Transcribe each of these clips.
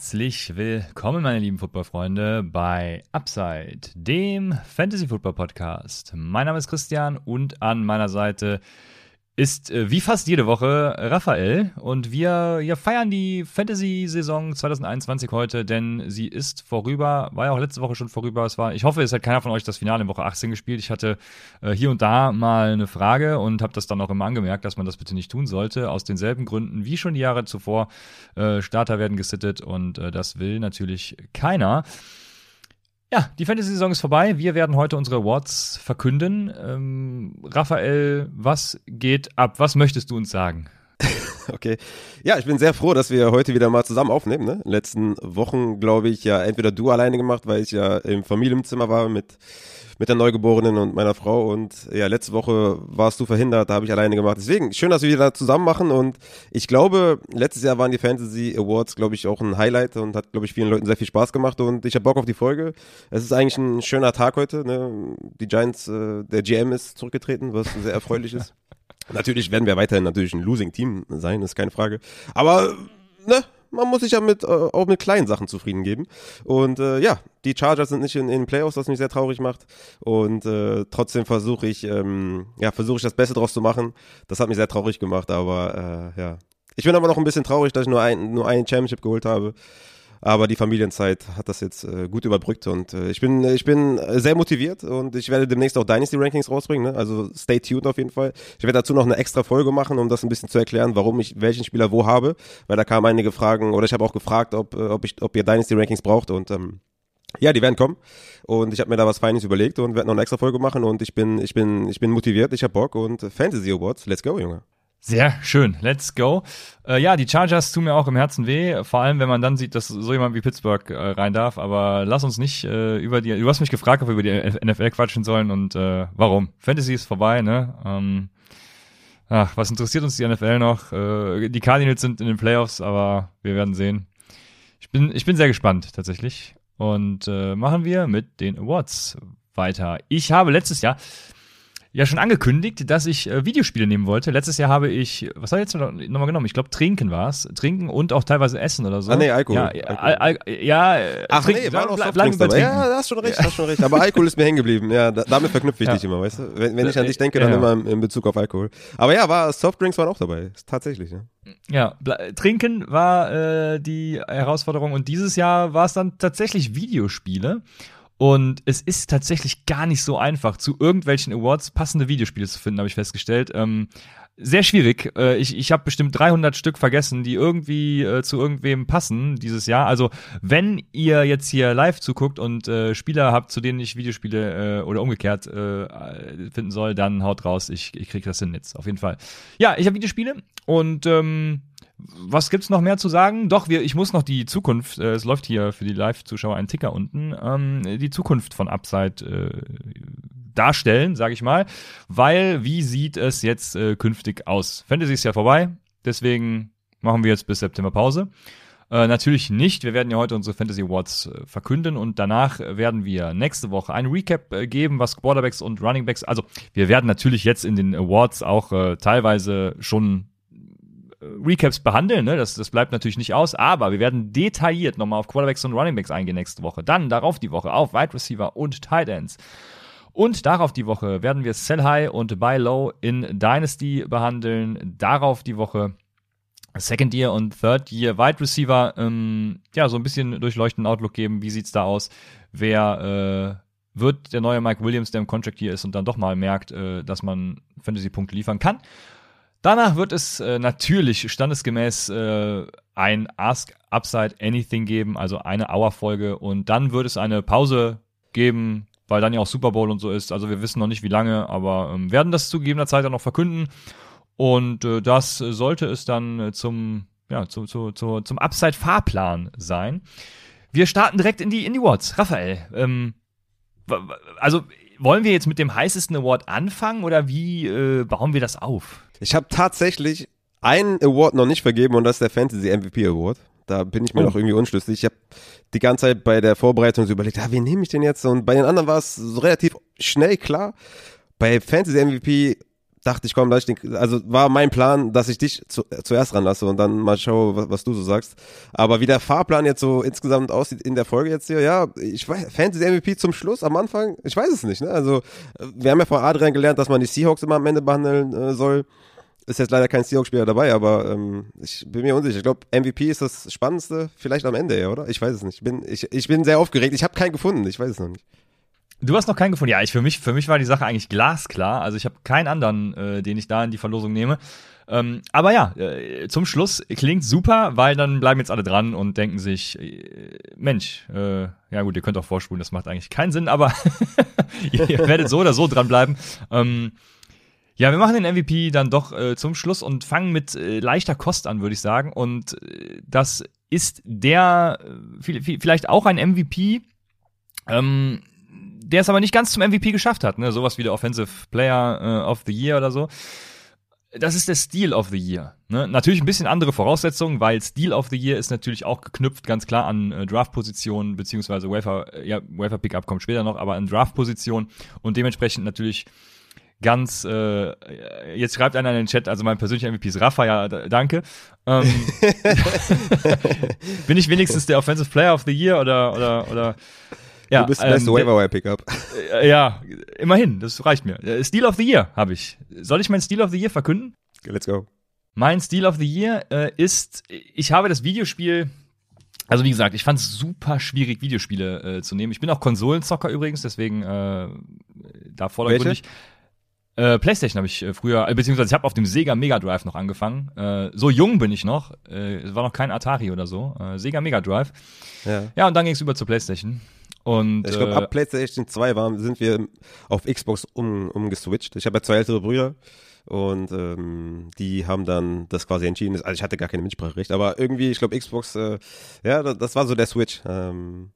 Herzlich willkommen, meine lieben Footballfreunde, bei Upside, dem Fantasy Football Podcast. Mein Name ist Christian und an meiner Seite ist äh, wie fast jede Woche Raphael und wir ja, feiern die Fantasy-Saison 2021 heute, denn sie ist vorüber, war ja auch letzte Woche schon vorüber. Es war, ich hoffe, es hat keiner von euch das Finale in Woche 18 gespielt. Ich hatte äh, hier und da mal eine Frage und habe das dann auch immer angemerkt, dass man das bitte nicht tun sollte, aus denselben Gründen wie schon die Jahre zuvor. Äh, Starter werden gesittet und äh, das will natürlich keiner. Ja, die Fantasy-Saison ist vorbei. Wir werden heute unsere Awards verkünden. Ähm, Raphael, was geht ab? Was möchtest du uns sagen? Okay. Ja, ich bin sehr froh, dass wir heute wieder mal zusammen aufnehmen. Ne? In den letzten Wochen, glaube ich, ja entweder du alleine gemacht, weil ich ja im Familienzimmer war mit mit der Neugeborenen und meiner Frau. Und ja, letzte Woche warst du verhindert, da habe ich alleine gemacht. Deswegen, schön, dass wir wieder zusammen machen. Und ich glaube, letztes Jahr waren die Fantasy Awards, glaube ich, auch ein Highlight und hat, glaube ich, vielen Leuten sehr viel Spaß gemacht. Und ich habe Bock auf die Folge. Es ist eigentlich ein schöner Tag heute. Ne? Die Giants, äh, der GM ist zurückgetreten, was sehr erfreulich ist. Natürlich werden wir weiterhin natürlich ein Losing-Team sein, ist keine Frage. Aber, ne, man muss sich ja mit, äh, auch mit kleinen Sachen zufrieden geben. Und äh, ja, die Chargers sind nicht in, in den Playoffs, was mich sehr traurig macht. Und äh, trotzdem versuche ich, ähm, ja, versuche ich das Beste draus zu machen. Das hat mich sehr traurig gemacht, aber äh, ja. Ich bin aber noch ein bisschen traurig, dass ich nur ein, nur ein Championship geholt habe. Aber die Familienzeit hat das jetzt äh, gut überbrückt und äh, ich bin ich bin sehr motiviert und ich werde demnächst auch Dynasty Rankings rausbringen, ne? also stay tuned auf jeden Fall. Ich werde dazu noch eine extra Folge machen, um das ein bisschen zu erklären, warum ich welchen Spieler wo habe, weil da kamen einige Fragen oder ich habe auch gefragt, ob äh, ob ich ob ihr Dynasty Rankings braucht und ähm, ja, die werden kommen und ich habe mir da was Feines überlegt und werde noch eine extra Folge machen und ich bin ich bin ich bin motiviert, ich habe Bock und Fantasy Awards, let's go, Junge. Sehr schön, let's go. Äh, ja, die Chargers tun mir auch im Herzen weh, vor allem wenn man dann sieht, dass so jemand wie Pittsburgh äh, rein darf. Aber lass uns nicht äh, über die. Du hast mich gefragt, ob wir über die NFL quatschen sollen und äh, warum. Fantasy ist vorbei, ne? Ähm, ach, was interessiert uns die NFL noch? Äh, die Cardinals sind in den Playoffs, aber wir werden sehen. Ich bin, ich bin sehr gespannt tatsächlich. Und äh, machen wir mit den Awards weiter. Ich habe letztes Jahr ja schon angekündigt, dass ich äh, Videospiele nehmen wollte. Letztes Jahr habe ich, was habe ich jetzt nochmal genommen? Ich glaube, Trinken war es. Trinken und auch teilweise Essen oder so. Ah, nee, Alkohol. Ja, Alkohol. Al Al ja Ach trinken, nee, war noch bleib, Softdrinks dabei. Ja, da hast schon recht, hast schon recht. Aber Alkohol ist mir hängen geblieben. Ja, da, damit verknüpfe ich Ja. dich immer, weißt du? Wenn, wenn ich an dich denke, dann Ja. immer in, in Bezug auf Alkohol. Aber ja, war Softdrinks waren auch dabei. Tatsächlich, ja. Ja, Trinken war äh, die Herausforderung und dieses Jahr war es dann tatsächlich Videospiele. Und es ist tatsächlich gar nicht so einfach, zu irgendwelchen Awards passende Videospiele zu finden, habe ich festgestellt. Ähm, sehr schwierig. Äh, ich ich habe bestimmt 300 Stück vergessen, die irgendwie äh, zu irgendwem passen dieses Jahr. Also wenn ihr jetzt hier live zuguckt und äh, Spieler habt, zu denen ich Videospiele äh, oder umgekehrt äh, finden soll, dann haut raus. Ich, ich krieg das hin jetzt, auf jeden Fall. Ja, ich habe Videospiele und ähm, was gibt's noch mehr zu sagen? Doch, wir, ich muss noch die Zukunft, äh, es läuft hier für die Live-Zuschauer ein Ticker unten, ähm, die Zukunft von Upside äh, darstellen, sage ich mal, weil wie sieht es jetzt äh, künftig aus? Fantasy ist ja vorbei, deswegen machen wir jetzt bis September Pause. Äh, natürlich nicht. Wir werden ja heute unsere Fantasy Awards äh, verkünden und danach werden wir nächste Woche ein Recap äh, geben, was Quarterbacks und Runningbacks. Also wir werden natürlich jetzt in den Awards auch äh, teilweise schon Recaps behandeln, ne? das, das bleibt natürlich nicht aus, aber wir werden detailliert nochmal auf Quarterbacks und Runningbacks eingehen nächste Woche. Dann darauf die Woche auf Wide Receiver und Tight Ends. Und darauf die Woche werden wir Sell High und Buy Low in Dynasty behandeln. Darauf die Woche Second Year und Third Year Wide Receiver, ähm, ja, so ein bisschen durchleuchten Outlook geben. Wie sieht's da aus? Wer äh, wird der neue Mike Williams, der im Contract hier ist und dann doch mal merkt, äh, dass man Fantasy-Punkte liefern kann? Danach wird es äh, natürlich standesgemäß äh, ein Ask Upside Anything geben, also eine Hour-Folge und dann wird es eine Pause geben, weil dann ja auch Super Bowl und so ist. Also wir wissen noch nicht wie lange, aber ähm, werden das zu gegebener Zeit dann noch verkünden. Und äh, das sollte es dann zum, ja, zu, zu, zu, zum Upside-Fahrplan sein. Wir starten direkt in die, in die Awards. Raphael, ähm, also wollen wir jetzt mit dem heißesten Award anfangen oder wie äh, bauen wir das auf? Ich habe tatsächlich einen Award noch nicht vergeben und das ist der Fantasy MVP Award. Da bin ich mir oh. noch irgendwie unschlüssig. Ich habe die ganze Zeit bei der Vorbereitung so überlegt, ah, wen nehme ich denn jetzt? Und bei den anderen war es so relativ schnell klar. Bei Fantasy MVP dachte ich, komm, lass ich den, also war mein Plan, dass ich dich zu, zuerst ranlasse und dann mal schaue, was, was, du so sagst. Aber wie der Fahrplan jetzt so insgesamt aussieht in der Folge jetzt hier, ja, ich weiß, Fantasy MVP zum Schluss, am Anfang, ich weiß es nicht, ne? Also, wir haben ja von Adrian gelernt, dass man die Seahawks immer am Ende behandeln äh, soll. Ist jetzt leider kein Seahawks-Spieler dabei, aber ähm, ich bin mir unsicher. Ich glaube, MVP ist das Spannendste, vielleicht am Ende, oder? Ich weiß es nicht. Ich bin, ich, ich bin sehr aufgeregt. Ich habe keinen gefunden, ich weiß es noch nicht. Du hast noch keinen gefunden. Ja, ich für mich für mich war die Sache eigentlich glasklar. Also ich habe keinen anderen, äh, den ich da in die Verlosung nehme. Ähm, aber ja, äh, zum Schluss klingt super, weil dann bleiben jetzt alle dran und denken sich, äh, Mensch, äh, ja gut, ihr könnt auch vorspulen, das macht eigentlich keinen Sinn, aber ihr, ihr, werdet so oder so dranbleiben. Ähm, ja, wir machen den MVP dann doch äh, zum Schluss und fangen mit äh, leichter Kost an, würde ich sagen. Und äh, das ist der, äh, vielleicht auch ein MVP, ähm, der es aber nicht ganz zum MVP geschafft hat, ne? Sowas wie der Offensive Player äh, of the Year oder so. Das ist der Steel of the Year. Ne? Natürlich ein bisschen andere Voraussetzungen, weil Steel of the Year ist natürlich auch geknüpft ganz klar an äh, Draft-Positionen, beziehungsweise Wafer, äh, ja, Wafer-Pickup kommt später noch, aber an Draft-Positionen und dementsprechend natürlich ganz, äh, jetzt schreibt einer in den Chat, also mein persönlicher MVP ist Rafa, ja, danke. Ähm, bin ich wenigstens der Offensive Player of the Year oder, oder, oder ja, du bist ähm, beste Waiver Pickup. Äh, ja, immerhin, das reicht mir. Äh, Steel of the Year habe ich. Soll ich mein Steel of the Year verkünden? Let's go. Mein Steel of the Year äh, ist, ich habe das Videospiel also wie gesagt, ich fand es super schwierig, Videospiele äh, zu nehmen. Ich bin auch Konsolenzocker übrigens, deswegen äh, da vordergründig. Äh, PlayStation habe ich äh, früher, äh, beziehungsweise ich habe auf dem Sega Mega Drive noch angefangen. Äh, so jung bin ich noch. Äh, es war noch kein Atari oder so. Äh, Sega Mega Drive. Ja, ja und dann ging es über zur PlayStation. Und, ich glaube, ab PlayStation 2 waren, sind wir auf Xbox um, umgeswitcht. Ich habe ja zwei ältere Brüder und ähm, die haben dann das quasi entschieden. Also ich hatte gar keine Mitspracherecht, aber irgendwie, ich glaube, Xbox, äh, ja, das, das, war so der Switch. Ähm,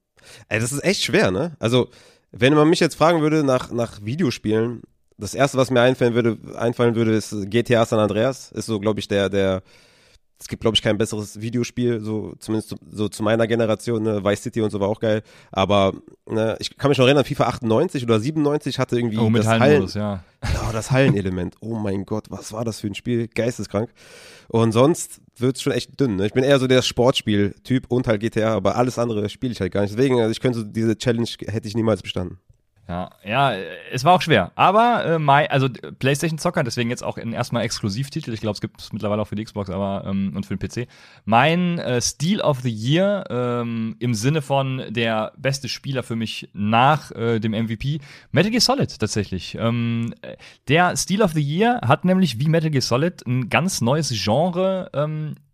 ey, das ist echt schwer, ne? Also, wenn man mich jetzt fragen würde nach, nach Videospielen, das erste, was mir einfallen würde, einfallen würde, ist GTA San Andreas. Ist so, glaube ich, der, der es gibt, glaube ich, kein besseres Videospiel, so zumindest zu, so zu meiner Generation, ne? Vice City und so war auch geil. Aber ne, ich kann mich noch erinnern, FIFA 98 oder 97 hatte irgendwie oh, das Hallen, ja. Oh, das Hallenelement. Oh mein Gott, was war das für ein Spiel? Geisteskrank. Und sonst wird es schon echt dünn. Ne? Ich bin eher so der Sportspiel-Typ und halt GTA, aber alles andere spiele ich halt gar nicht. Deswegen, also ich könnte so diese Challenge hätte ich niemals bestanden. Ja, ja, es war auch schwer. Aber äh, my, also PlayStation Zocker, deswegen jetzt auch in erstmal Exklusivtitel. Ich glaube, es gibt es mittlerweile auch für die Xbox, aber ähm, und für den PC. Mein äh, Steel of the Year ähm, im Sinne von der beste Spieler für mich nach äh, dem MVP Metal Gear Solid tatsächlich. Ähm, der Steel of the Year hat nämlich wie Metal Gear Solid ein ganz neues Genre ähm, äh,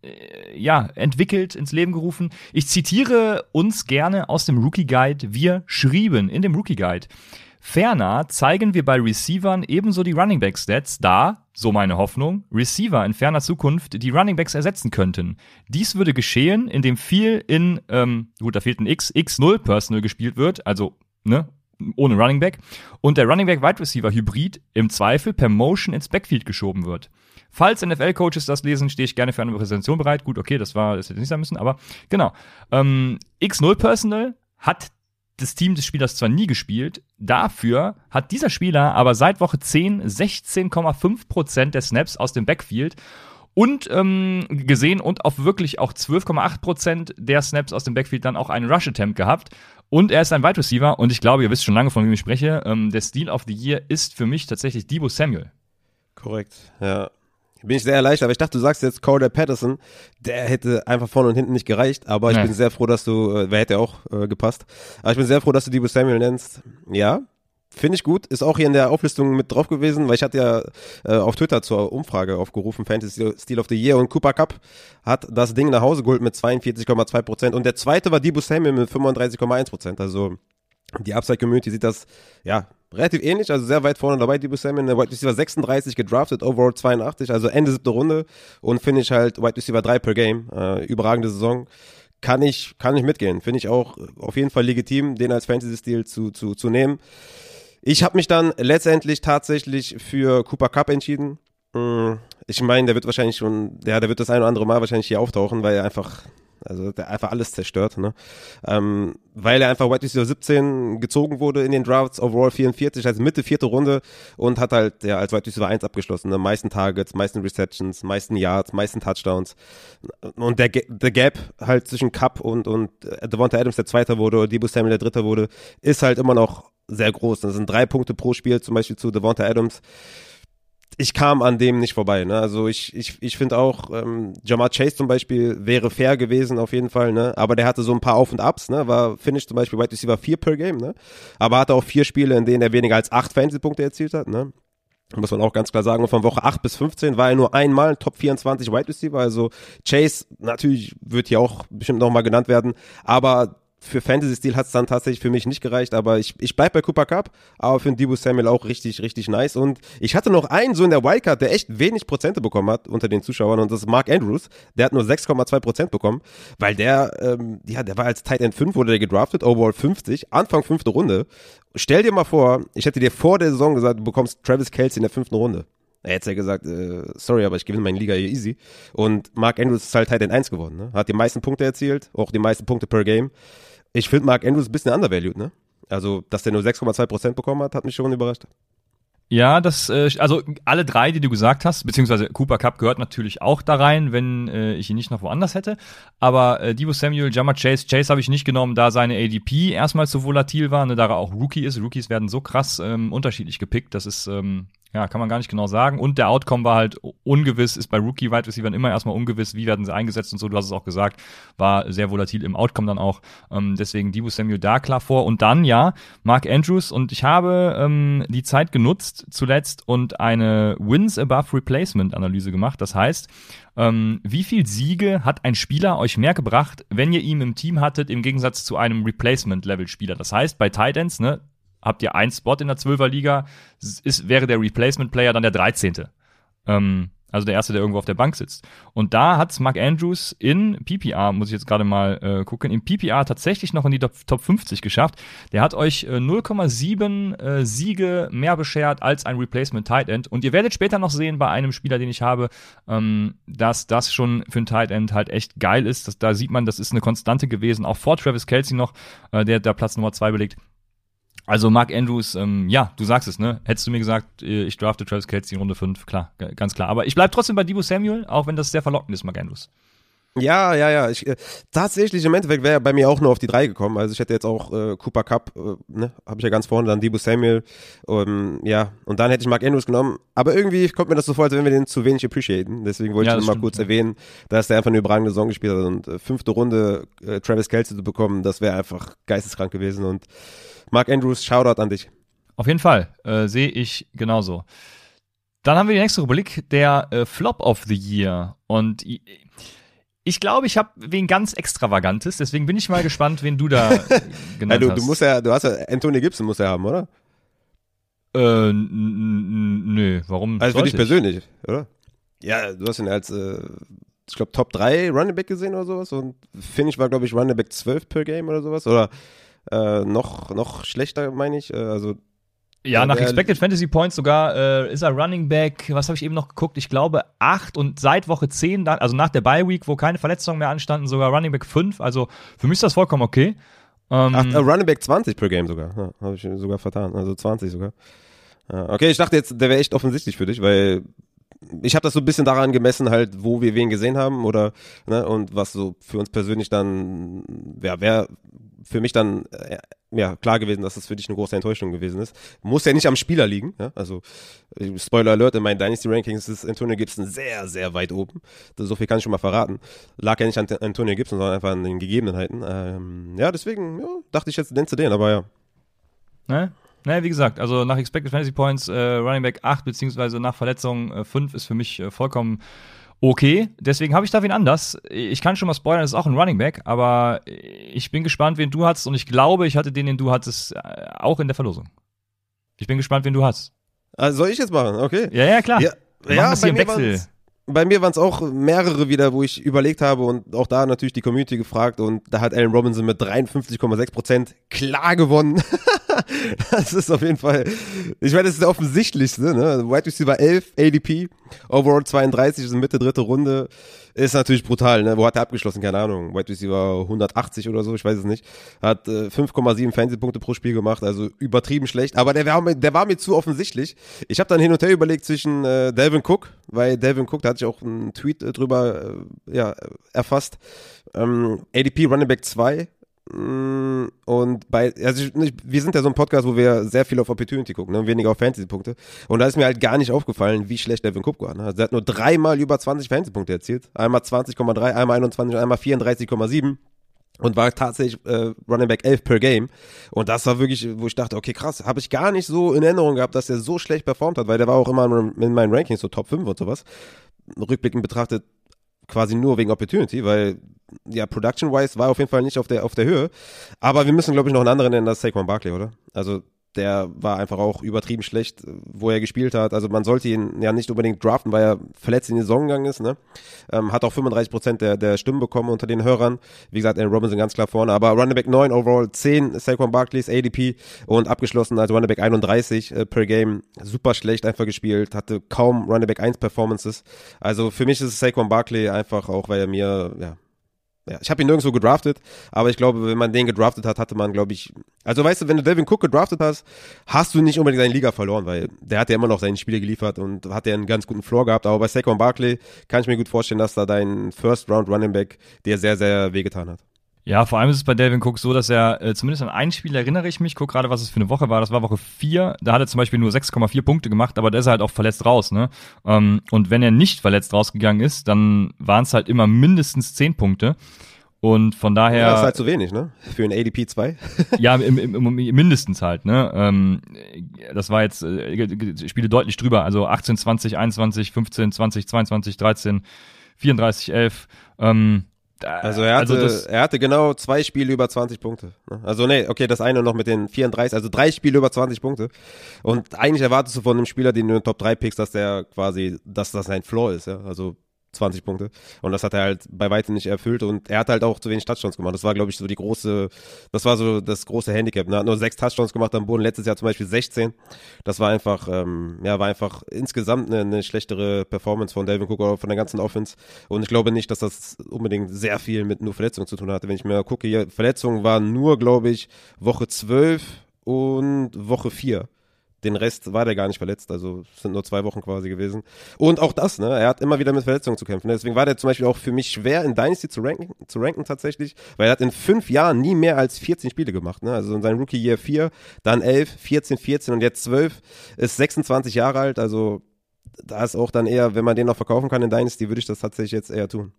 ja, entwickelt, ins Leben gerufen. Ich zitiere uns gerne aus dem Rookie Guide. Wir schrieben in dem Rookie Guide. Ferner zeigen wir bei Receivern ebenso die Running Back Stats, da, so meine Hoffnung, Receiver in ferner Zukunft die Running Backs ersetzen könnten. Dies würde geschehen, indem viel in, ähm, gut, da fehlt ein X, X0 Personal gespielt wird, also, ne, ohne Running Back, und der Running Back Wide Receiver Hybrid im Zweifel per Motion ins Backfield geschoben wird. Falls NFL-Coaches das lesen, stehe ich gerne für eine Präsentation bereit. Gut, okay, das war, das hätte nicht sein müssen, aber genau. Ähm, X0 Personal hat das Team des Spielers zwar nie gespielt, dafür hat dieser Spieler aber seit Woche 10 16,5% der Snaps aus dem Backfield und ähm, gesehen und auf wirklich auch 12,8% der Snaps aus dem Backfield dann auch einen Rush-Attempt gehabt. Und er ist ein Wide Receiver und ich glaube, ihr wisst schon lange, von wem ich spreche. Ähm, der Steal of the Year ist für mich tatsächlich Debo Samuel. Korrekt, ja. Bin ich sehr erleichtert, aber ich dachte, du sagst jetzt Cordell Patterson, der hätte einfach vorne und hinten nicht gereicht, aber ich ja. bin sehr froh, dass du, äh, wer hätte auch äh, gepasst, aber ich bin sehr froh, dass du Debo Samuel nennst. Ja, Finde ich gut, ist auch hier in der Auflistung mit drauf gewesen, weil ich hatte ja äh, auf Twitter zur Umfrage aufgerufen, Fantasy Steel of the Year und Cooper Cup hat das Ding nach Hause geholt mit 42,2 Prozent und der zweite war Debo Samuel mit 35,1 Prozent, also die Upside Community sieht das, ja, relativ ähnlich, also sehr weit vorne dabei, Debo Samuel, der White Receiver 36 gedraftet, Overall 82, also Ende siebte Runde und Finish halt White Receiver 3 per Game, äh, überragende Saison. kann ich, kann ich mitgehen. Finde ich auch auf jeden Fall legitim, den als Fantasy-Stil zu, zu, zu nehmen. Ich habe mich dann letztendlich tatsächlich für Cooper Cup entschieden. Mm, ich meine, der wird wahrscheinlich schon, ja, der wird das ein oder andere Mal wahrscheinlich hier auftauchen, weil er einfach also der einfach alles zerstört, ne? Ähm, weil er einfach White Receiver 17 gezogen wurde in den Drafts, overall 44, also Mitte vierte Runde und hat halt ja als White Receiver 1 abgeschlossen. Ne? Meisten Targets, meisten Receptions, meisten Yards, meisten Touchdowns. Und der, der Gap halt zwischen Cup und, und Devonta Adams, der Zweiter wurde, oder Debo Samuel, der Dritter wurde, ist halt immer noch sehr groß. Das sind drei Punkte pro Spiel, zum Beispiel zu Devonta Adams ich kam an dem nicht vorbei. Ne? Also ich, ich, ich finde auch, ähm, Jamar Chase zum Beispiel wäre fair gewesen auf jeden Fall, ne? aber der hatte so ein paar Auf und Abs, ne? war Finish zum Beispiel Wide Receiver 4 per Game, ne? aber hatte auch vier Spiele, in denen er weniger als acht Fantasy-Punkte erzielt hat. Ne? Muss man auch ganz klar sagen. Und von Woche 8 bis 15 war er nur einmal Top 24 Wide Receiver. Also Chase, natürlich wird hier auch bestimmt nochmal genannt werden. Aber für Fantasy-Stil hat es dann tatsächlich für mich nicht gereicht, aber ich, ich bleib bei Cooper Cup, aber für den Debo Samuel auch richtig, richtig nice. Und ich hatte noch einen so in der Wildcard, der echt wenig Prozente bekommen hat unter den Zuschauern und das ist Mark Andrews. Der hat nur 6,2 Prozent bekommen, weil der, ähm, ja, der war als Tight End 5, wurde der gedraftet, overall 50, Anfang fünfte Runde. Stell dir mal vor, ich hätte dir vor der Saison gesagt, du bekommst Travis Kelsey in der fünften Runde. Er hätte ja gesagt, äh, sorry, aber ich gewinne meine Liga hier easy. Und Mark Andrews ist halt Tight End 1 geworden. Ne? Hat die meisten Punkte erzielt, auch die meisten Punkte per Game. Ich finde Mark Andrews ein bisschen undervalued, ne? Also, dass der nur 6,2% bekommen hat, hat mich schon überrascht. Ja, das, äh, also alle drei, die du gesagt hast, beziehungsweise Cooper Cup gehört natürlich auch da rein, wenn äh, ich ihn nicht noch woanders hätte. Aber äh, Divo Samuel, Jammer Chase, Chase habe ich nicht genommen, da seine ADP erstmal so volatil war, ne, da er auch Rookie ist. Rookies werden so krass ähm, unterschiedlich gepickt, das ist ähm, ja, kann man gar nicht genau sagen. Und der Outcome war halt ungewiss, ist bei Rookie-Wide Receivers immer erstmal ungewiss, wie werden sie eingesetzt und so, du hast es auch gesagt, war sehr volatil im Outcome dann auch. Ähm, deswegen Dibu Samuel da klar vor. Und dann, ja, Mark Andrews und ich habe ähm, die Zeit genutzt zuletzt und eine Wins Above Replacement Analyse gemacht. Das heißt, ähm, wie viel Siege hat ein Spieler euch mehr gebracht, wenn ihr ihn im Team hattet, im Gegensatz zu einem Replacement-Level-Spieler? Das heißt, bei Titans, ne, habt ihr einen Spot in der 12er Liga, ist, wäre der Replacement Player dann der 13. Ähm, also der erste, der irgendwo auf der Bank sitzt. Und da hat Mark Andrews in PPR, muss ich jetzt gerade mal äh, gucken, in PPR tatsächlich noch in die Top, Top 50 geschafft. Der hat euch äh, 0,7 äh, Siege mehr beschert als ein Replacement Tight End. Und ihr werdet später noch sehen bei einem Spieler, den ich habe, ähm, dass das schon für ein Tight End halt echt geil ist. Das, da sieht man, das ist eine Konstante gewesen, auch vor Travis Kelsey noch, äh, der da Platz Nummer 2 belegt. Also Mark Andrews, ähm, ja, du sagst es, ne? Hättest du mir gesagt, äh, ich drafte Travis Kelsey in Runde 5, klar, ganz klar. Aber ich bleib trotzdem bei Debo Samuel, auch wenn das sehr verlockend ist, Mark Andrews. Ja, ja, ja. Ich, äh, tatsächlich im Endeffekt wäre er bei mir auch nur auf die drei gekommen. Also ich hätte jetzt auch äh, Cooper Cup, äh, ne, habe ich ja ganz vorne, dann Debo Samuel, ähm, ja, und dann hätte ich Mark Andrews genommen. Aber irgendwie kommt mir das so vor, als wenn wir den zu wenig appreciaten. Deswegen wollte ja, ich nur mal kurz ja. erwähnen, dass der einfach eine überragende Saison gespielt hat und äh, fünfte Runde äh, Travis Kelsey zu bekommen, das wäre einfach geisteskrank gewesen und Mark Andrews, Shoutout an dich. Auf jeden Fall, äh, sehe ich genauso. Dann haben wir die nächste Rubrik, der äh, Flop of the Year. Und ich glaube, ich habe wen ganz Extravagantes, deswegen bin ich mal gespannt, wen du da genannt ja, du, hast. Du musst ja, du hast ja, Anthony Gibson muss er haben, oder? Äh, nö, warum? Also für dich persönlich, oder? Ja, du hast ihn als, äh, ich glaube, Top 3 Running Back gesehen oder sowas und Finish war, glaube ich, Running Back 12 per Game oder sowas. Oder äh, noch, noch schlechter, meine ich. Äh, also ja, nach Expected Fantasy Points sogar äh, ist er Running Back, was habe ich eben noch geguckt? Ich glaube 8 und seit Woche 10, dann, also nach der Bye Week, wo keine Verletzungen mehr anstanden, sogar Running Back 5. Also für mich ist das vollkommen okay. Ähm, Ach, äh, Running Back 20 per Game sogar. Ja, habe ich sogar vertan. Also 20 sogar. Ja, okay, ich dachte jetzt, der wäre echt offensichtlich für dich, weil ich habe das so ein bisschen daran gemessen, halt, wo wir wen gesehen haben oder ne, und was so für uns persönlich dann, ja, wer für mich dann äh, ja klar gewesen, dass das für dich eine große Enttäuschung gewesen ist. Muss ja nicht am Spieler liegen. Ja? Also äh, Spoiler Alert: In meinen Dynasty Rankings ist Antonio Gibson sehr, sehr weit oben. So viel kann ich schon mal verraten. Lag ja nicht an Antonio Gibson, sondern einfach an den Gegebenheiten. Ähm, ja, deswegen ja, dachte ich jetzt nennst du den, aber ja. Ne? Naja, wie gesagt, also nach Expected Fantasy Points äh, Running Back 8 beziehungsweise nach Verletzung äh, 5 ist für mich äh, vollkommen okay. Deswegen habe ich da wen anders. Ich kann schon mal spoilern, das ist auch ein Running Back, aber ich bin gespannt, wen du hast und ich glaube, ich hatte den, den du hattest, äh, auch in der Verlosung. Ich bin gespannt, wen du hast. Also soll ich jetzt machen? Okay. Ja, ja, klar. Ja, Wir ja, hier im Wechsel. bei mir waren es auch mehrere wieder, wo ich überlegt habe und auch da natürlich die Community gefragt und da hat Allen Robinson mit 53,6 Prozent klar gewonnen. das ist auf jeden Fall, ich meine, das ist der offensichtlichste, ne? Wide Receiver 11, ADP, Overall 32, ist Mitte dritte Runde. Ist natürlich brutal, ne? Wo hat er abgeschlossen? Keine Ahnung. Wide Receiver 180 oder so, ich weiß es nicht. Hat äh, 5,7 Fantasy-Punkte pro Spiel gemacht, also übertrieben schlecht. Aber der war mir, der war mir zu offensichtlich. Ich habe dann hin und her überlegt zwischen äh, Delvin Cook, weil Delvin Cook, da hatte ich auch einen Tweet äh, drüber äh, ja, erfasst. Ähm, ADP Running Back 2 Mm, und bei, also ich, wir sind ja so ein Podcast, wo wir sehr viel auf Opportunity gucken, ne? weniger auf Fantasy-Punkte. Und da ist mir halt gar nicht aufgefallen, wie schlecht Devin Cook war. Ne? Also er hat nur dreimal über 20 Fantasy-Punkte erzielt. Einmal 20,3, einmal 21, einmal 34,7 und war tatsächlich äh, Running Back 11 per Game. Und das war wirklich, wo ich dachte, okay, krass, habe ich gar nicht so in Erinnerung gehabt, dass er so schlecht performt hat, weil der war auch immer in meinen Rankings so Top 5 und sowas. Rückblickend betrachtet quasi nur wegen Opportunity, weil ja, production-wise war auf jeden Fall nicht auf der, auf der Höhe. Aber wir müssen, glaube ich, noch einen anderen nennen, das ist Saquon Barkley, oder? Also, der war einfach auch übertrieben schlecht, wo er gespielt hat. Also man sollte ihn ja nicht unbedingt draften, weil er verletzt in die Saison gegangen ist. Ne? Ähm, hat auch 35 Prozent der, der Stimmen bekommen unter den Hörern. Wie gesagt, Aaron Robinson ganz klar vorne. Aber Running Back 9, overall 10, Saquon Barkleys, ADP und abgeschlossen als Running Back 31 äh, per Game. Super schlecht einfach gespielt, hatte kaum Running Back 1 Performances. Also für mich ist Saquon Barkley einfach auch, weil er mir ja, ja, ich habe ihn nirgendwo gedraftet, aber ich glaube, wenn man den gedraftet hat, hatte man, glaube ich, also weißt du, wenn du Devin Cook gedraftet hast, hast du nicht unbedingt seine Liga verloren, weil der hat ja immer noch seine Spiele geliefert und hat ja einen ganz guten Floor gehabt, aber bei Saquon Barkley kann ich mir gut vorstellen, dass da dein First Round Running Back dir sehr, sehr wehgetan hat. Ja, vor allem ist es bei Delvin Cook so, dass er, äh, zumindest an ein Spiel erinnere ich mich, guck gerade, was es für eine Woche war, das war Woche 4, da hat er zum Beispiel nur 6,4 Punkte gemacht, aber da ist er halt auch verletzt raus, ne? Ähm, und wenn er nicht verletzt rausgegangen ist, dann waren es halt immer mindestens 10 Punkte. Und von daher. Ja, das ist halt zu wenig, ne? Für ein ADP 2. ja, im, im, im, mindestens halt, ne? Ähm, das war jetzt äh, Spiele deutlich drüber. Also 18, 20, 21, 15, 20, 22, 13, 34, 11. Ähm, also er hatte, also er hatte genau zwei Spiele über 20 Punkte. Ne? Also nee, okay, das eine noch mit den 34, also drei Spiele über 20 Punkte. Und eigentlich erwartest du von einem Spieler, den du in den Top 3 pickst, dass der quasi, dass das ein Floor ist, ja. Also 20 Punkte. Und das hat er halt bei weitem nicht erfüllt und er hat halt auch zu wenig Touchdowns gemacht. Das war, glaube ich, so die große, das war so das große Handicap. Er hat nur sechs Touchdowns gemacht am Boden, letztes Jahr zum Beispiel 16. Das war einfach, ähm, ja, war einfach insgesamt eine, eine schlechtere Performance von Delvin Cook oder von der ganzen Offense. Und ich glaube nicht, dass das unbedingt sehr viel mit nur Verletzungen zu tun hatte. Wenn ich mir gucke, hier, Verletzungen waren nur, glaube ich, Woche 12 und Woche 4. Den Rest war der gar nicht verletzt, also sind nur zwei Wochen quasi gewesen. Und auch das, ne? Er hat immer wieder mit Verletzungen zu kämpfen. Deswegen war der zum Beispiel auch für mich schwer in Dynasty zu ranken, zu ranken tatsächlich, weil er hat in fünf Jahren nie mehr als 14 Spiele gemacht, ne? Also in seinem Rookie Year 4, dann 11, 14, 14 und jetzt 12, ist 26 Jahre alt, also da ist auch dann eher, wenn man den noch verkaufen kann in Dynasty, würde ich das tatsächlich jetzt eher tun.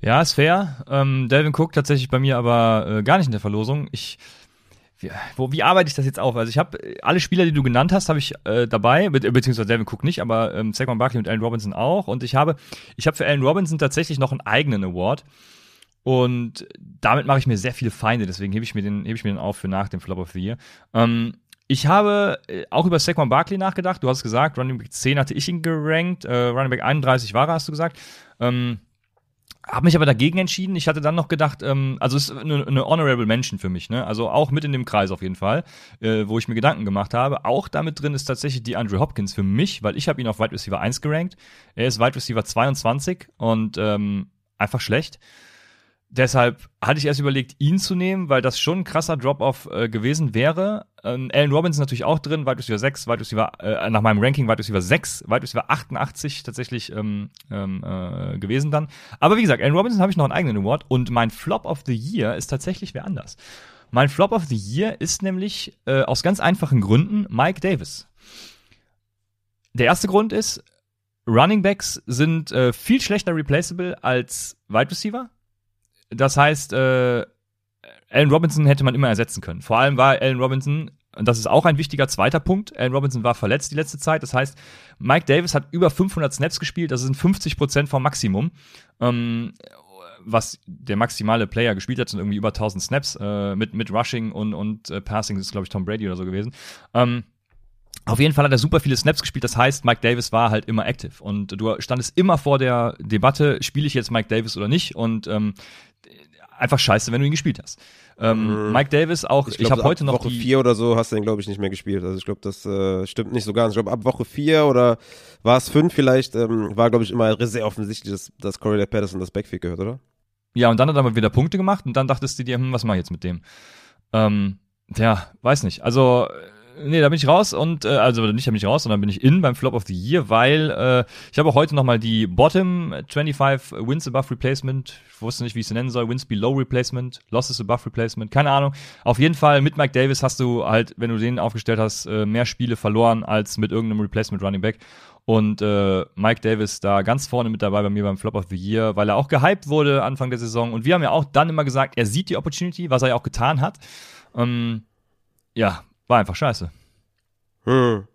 Ja, ist fair. Ähm, Delvin Cook tatsächlich bei mir aber äh, gar nicht in der Verlosung. Ich wie, wo, wie arbeite ich das jetzt auf? Also ich habe alle Spieler, die du genannt hast, habe ich äh, dabei, be beziehungsweise Devin Cook nicht, aber ähm, Saquon Barkley und Allen Robinson auch. Und ich habe, ich habe für Allen Robinson tatsächlich noch einen eigenen Award. Und damit mache ich mir sehr viele Feinde, deswegen hebe ich mir den, ich mir den auf für nach dem Flop of the Year. Ähm, ich habe äh, auch über Saquon Barkley nachgedacht. Du hast gesagt, Running Back 10 hatte ich ihn gerankt, äh, Running Back 31 war er, hast du gesagt. Ähm, habe mich aber dagegen entschieden. Ich hatte dann noch gedacht, ähm, also es ist eine, eine honorable Mention für mich, ne? Also auch mit in dem Kreis auf jeden Fall, äh, wo ich mir Gedanken gemacht habe. Auch damit drin ist tatsächlich die Andrew Hopkins für mich, weil ich habe ihn auf Wide Receiver 1 gerankt. Er ist Wide Receiver 22 und ähm, einfach schlecht. Deshalb hatte ich erst überlegt, ihn zu nehmen, weil das schon ein krasser Drop-off äh, gewesen wäre. Ähm, Allen Robinson natürlich auch drin, Wide Receiver 6, Wide Receiver, äh, nach meinem Ranking Wide Receiver 6, Wide Receiver 88 tatsächlich ähm, ähm, äh, gewesen dann. Aber wie gesagt, Allen Robinson habe ich noch einen eigenen Award und mein Flop of the Year ist tatsächlich wer anders. Mein Flop of the Year ist nämlich äh, aus ganz einfachen Gründen Mike Davis. Der erste Grund ist, Running Backs sind äh, viel schlechter replaceable als Wide Receiver das heißt, äh, Allen Robinson hätte man immer ersetzen können. Vor allem war Allen Robinson, und das ist auch ein wichtiger zweiter Punkt, Allen Robinson war verletzt die letzte Zeit. Das heißt, Mike Davis hat über 500 Snaps gespielt, das sind 50 Prozent vom Maximum. Ähm, was der maximale Player gespielt hat, sind irgendwie über 1000 Snaps äh, mit, mit Rushing und, und äh, Passing, das ist glaube ich Tom Brady oder so gewesen. Ähm, Auf jeden Fall hat er super viele Snaps gespielt, das heißt, Mike Davis war halt immer active und du standest immer vor der Debatte, spiele ich jetzt Mike Davis oder nicht und ähm, einfach scheiße, wenn du ihn gespielt hast. Ähm, mhm. Mike Davis auch, ich, ich habe heute noch Woche die vier oder so hast du ihn glaube ich nicht mehr gespielt. Also ich glaube, das äh, stimmt nicht so ganz. Ich glaube ab Woche vier oder war es fünf vielleicht, ähm, war glaube ich immer sehr offensichtlich, dass, dass Corey Patterson das Backfield gehört, oder? Ja, und dann hat er mal wieder Punkte gemacht und dann dachtest du dir, hm, was mach ich jetzt mit dem? Ähm, ja, weiß nicht. Also nee, da bin ich raus und äh, also nicht da bin ich raus, sondern bin ich in beim Flop of the Year, weil äh, ich habe auch heute nochmal die Bottom 25 Wins above Replacement, ich wusste nicht, wie ich sie nennen soll, Wins below Replacement, Losses above Replacement, keine Ahnung. Auf jeden Fall mit Mike Davis hast du halt, wenn du den aufgestellt hast, äh, mehr Spiele verloren als mit irgendeinem Replacement Running Back. Und äh, Mike Davis da ganz vorne mit dabei bei mir beim Flop of the Year, weil er auch gehypt wurde Anfang der Saison. Und wir haben ja auch dann immer gesagt, er sieht die Opportunity, was er ja auch getan hat. Ähm, ja, war einfach scheiße. Hm.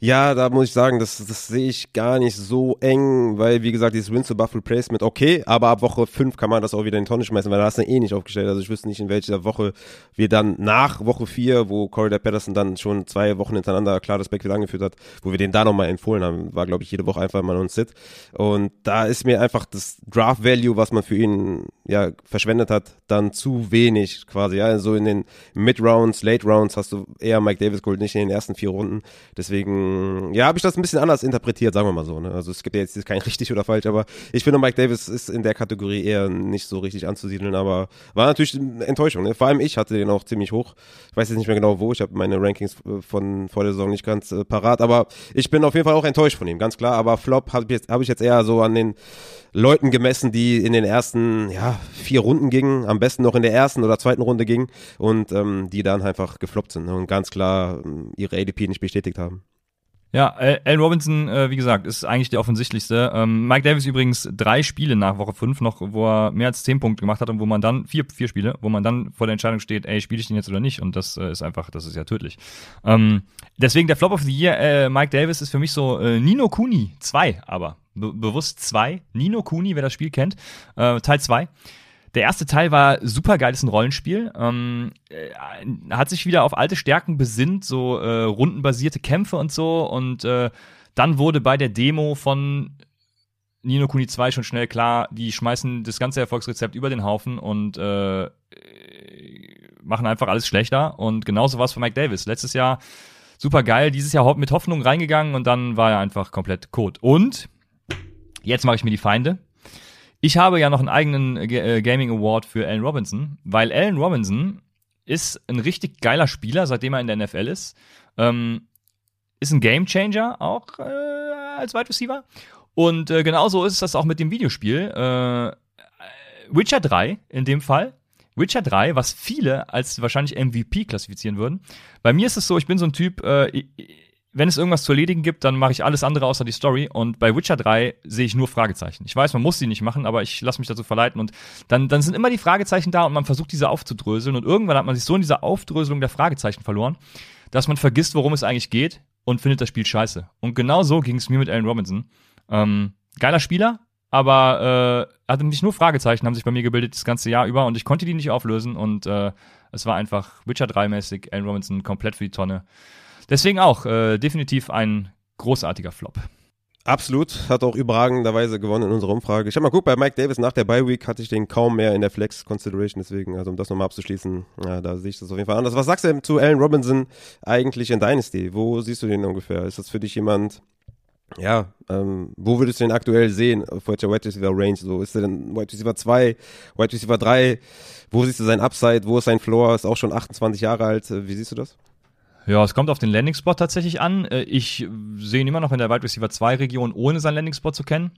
Ja, da muss ich sagen, das, das sehe ich gar nicht so eng, weil, wie gesagt, dieses Win-to-Buff Replacement, okay, aber ab Woche 5 kann man das auch wieder in die Tonne schmeißen, weil da hast du eh nicht aufgestellt. Also ich wüsste nicht, in welcher Woche wir dann nach Woche 4, wo Corey Patterson dann schon zwei Wochen hintereinander klar das Backfield angeführt hat, wo wir den da nochmal empfohlen haben, war, glaube ich, jede Woche einfach mal uns Sit. Und da ist mir einfach das Draft-Value, was man für ihn ja verschwendet hat, dann zu wenig quasi. Ja, so in den Mid-Rounds, Late-Rounds hast du eher Mike Davis geholt, nicht in den ersten vier Runden. Deswegen, ja, habe ich das ein bisschen anders interpretiert, sagen wir mal so. Ne? Also es gibt ja jetzt kein richtig oder falsch, aber ich finde, Mike Davis ist in der Kategorie eher nicht so richtig anzusiedeln, aber war natürlich eine Enttäuschung. Ne? Vor allem ich hatte den auch ziemlich hoch. Ich weiß jetzt nicht mehr genau wo, ich habe meine Rankings von vor der Saison nicht ganz äh, parat, aber ich bin auf jeden Fall auch enttäuscht von ihm, ganz klar. Aber Flop habe ich, jetzt, hab ich jetzt eher so an den Leuten gemessen, die in den ersten ja, vier Runden gingen, am besten noch in der ersten oder zweiten Runde gingen und ähm, die dann einfach gefloppt sind ne? und ganz klar ähm, ihre ADP nicht bestätigt haben. Ja, Allen Robinson, äh, wie gesagt, ist eigentlich der offensichtlichste. Ähm, Mike Davis übrigens drei Spiele nach Woche fünf noch, wo er mehr als zehn Punkte gemacht hat und wo man dann, vier, vier Spiele, wo man dann vor der Entscheidung steht, ey, spiele ich den jetzt oder nicht? Und das äh, ist einfach, das ist ja tödlich. Ähm, deswegen der Flop of the Year, äh, Mike Davis ist für mich so äh, Nino Kuni, zwei aber. Be bewusst zwei. Nino Kuni, wer das Spiel kennt, äh, Teil zwei. Der erste Teil war super geil, ist ein Rollenspiel. Ähm, äh, hat sich wieder auf alte Stärken besinnt, so äh, rundenbasierte Kämpfe und so. Und äh, dann wurde bei der Demo von Nino Kuni 2 schon schnell klar, die schmeißen das ganze Erfolgsrezept über den Haufen und äh, machen einfach alles schlechter. Und genauso war es für Mike Davis. Letztes Jahr super geil, dieses Jahr mit Hoffnung reingegangen und dann war er einfach komplett tot. Und jetzt mache ich mir die Feinde. Ich habe ja noch einen eigenen äh, Gaming Award für Allen Robinson, weil Allen Robinson ist ein richtig geiler Spieler, seitdem er in der NFL ist. Ähm, ist ein Game Changer auch äh, als Wide Receiver. Und äh, genauso ist das auch mit dem Videospiel. Äh, Witcher 3 in dem Fall. Witcher 3, was viele als wahrscheinlich MVP klassifizieren würden. Bei mir ist es so, ich bin so ein Typ, äh, wenn es irgendwas zu erledigen gibt, dann mache ich alles andere außer die Story. Und bei Witcher 3 sehe ich nur Fragezeichen. Ich weiß, man muss sie nicht machen, aber ich lasse mich dazu verleiten. Und dann, dann sind immer die Fragezeichen da und man versucht, diese aufzudröseln. Und irgendwann hat man sich so in dieser Aufdröselung der Fragezeichen verloren, dass man vergisst, worum es eigentlich geht und findet das Spiel scheiße. Und genau so ging es mir mit Alan Robinson. Ähm, geiler Spieler, aber äh, hatte nicht nur Fragezeichen, haben sich bei mir gebildet das ganze Jahr über und ich konnte die nicht auflösen. Und äh, es war einfach Witcher 3-mäßig, Alan Robinson komplett für die Tonne. Deswegen auch äh, definitiv ein großartiger Flop. Absolut, hat auch überragenderweise gewonnen in unserer Umfrage. Ich habe mal geguckt, bei Mike Davis nach der Bye Week hatte ich den kaum mehr in der Flex Consideration, deswegen, also um das nochmal abzuschließen, ja, da sehe ich das auf jeden Fall anders. Was sagst du zu Allen Robinson eigentlich in Dynasty? Wo siehst du den ungefähr? Ist das für dich jemand, ja, ähm, wo würdest du den aktuell sehen, auf welcher Wide Receiver Range? So, ist er denn Wide Receiver 2, Wide Receiver 3? Wo siehst du sein Upside? Wo ist sein Floor? Ist auch schon 28 Jahre alt. Wie siehst du das? Ja, es kommt auf den Landing-Spot tatsächlich an. Äh, ich sehe ihn immer noch in der Wide Receiver 2 Region, ohne seinen Landing-Spot zu kennen.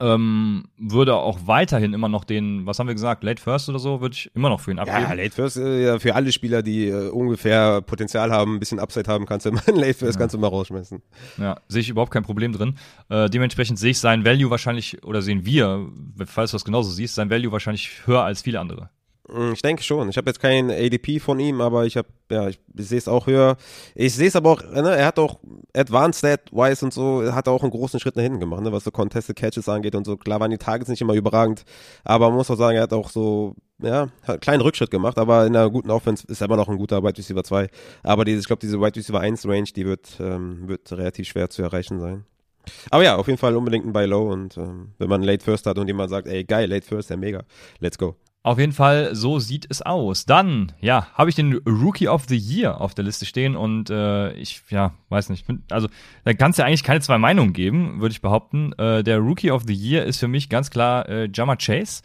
Ähm, würde auch weiterhin immer noch den, was haben wir gesagt, Late First oder so, würde ich immer noch für ihn abgeben. Ja, Late First, äh, ja, für alle Spieler, die äh, ungefähr Potenzial haben, ein bisschen Upside haben, kannst du immer Late First ja. kannst du mal rausschmeißen. Ja, sehe ich überhaupt kein Problem drin. Äh, dementsprechend sehe ich sein Value wahrscheinlich, oder sehen wir, falls du das genauso siehst, sein Value wahrscheinlich höher als viele andere. Mm, ich denke schon. Ich habe jetzt kein ADP von ihm, aber ich habe, ja, ich, ich sehe es auch höher. Ich sehe es aber auch, ne, er hat auch Advanced Stat-wise und so, hat auch einen großen Schritt nach hinten gemacht, ne, was so Contested Catches angeht und so. Klar waren die Targets nicht immer überragend, aber man muss auch sagen, er hat auch so, ja, hat einen kleinen Rückschritt gemacht, aber in einer guten Offense ist er immer noch ein guter Wide Receiver 2. Aber diese, ich glaube, diese Wide Receiver 1 Range, die wird, ähm, wird relativ schwer zu erreichen sein. Aber ja, auf jeden Fall unbedingt ein Buy Low und ähm, wenn man Late First hat und jemand sagt, ey, geil, Late First, ja mega, let's go. Auf jeden Fall, so sieht es aus. Dann, ja, habe ich den Rookie of the Year auf der Liste stehen und äh, ich, ja, weiß nicht. Also, da kann es ja eigentlich keine zwei Meinungen geben, würde ich behaupten. Äh, der Rookie of the Year ist für mich ganz klar äh, Jama Chase.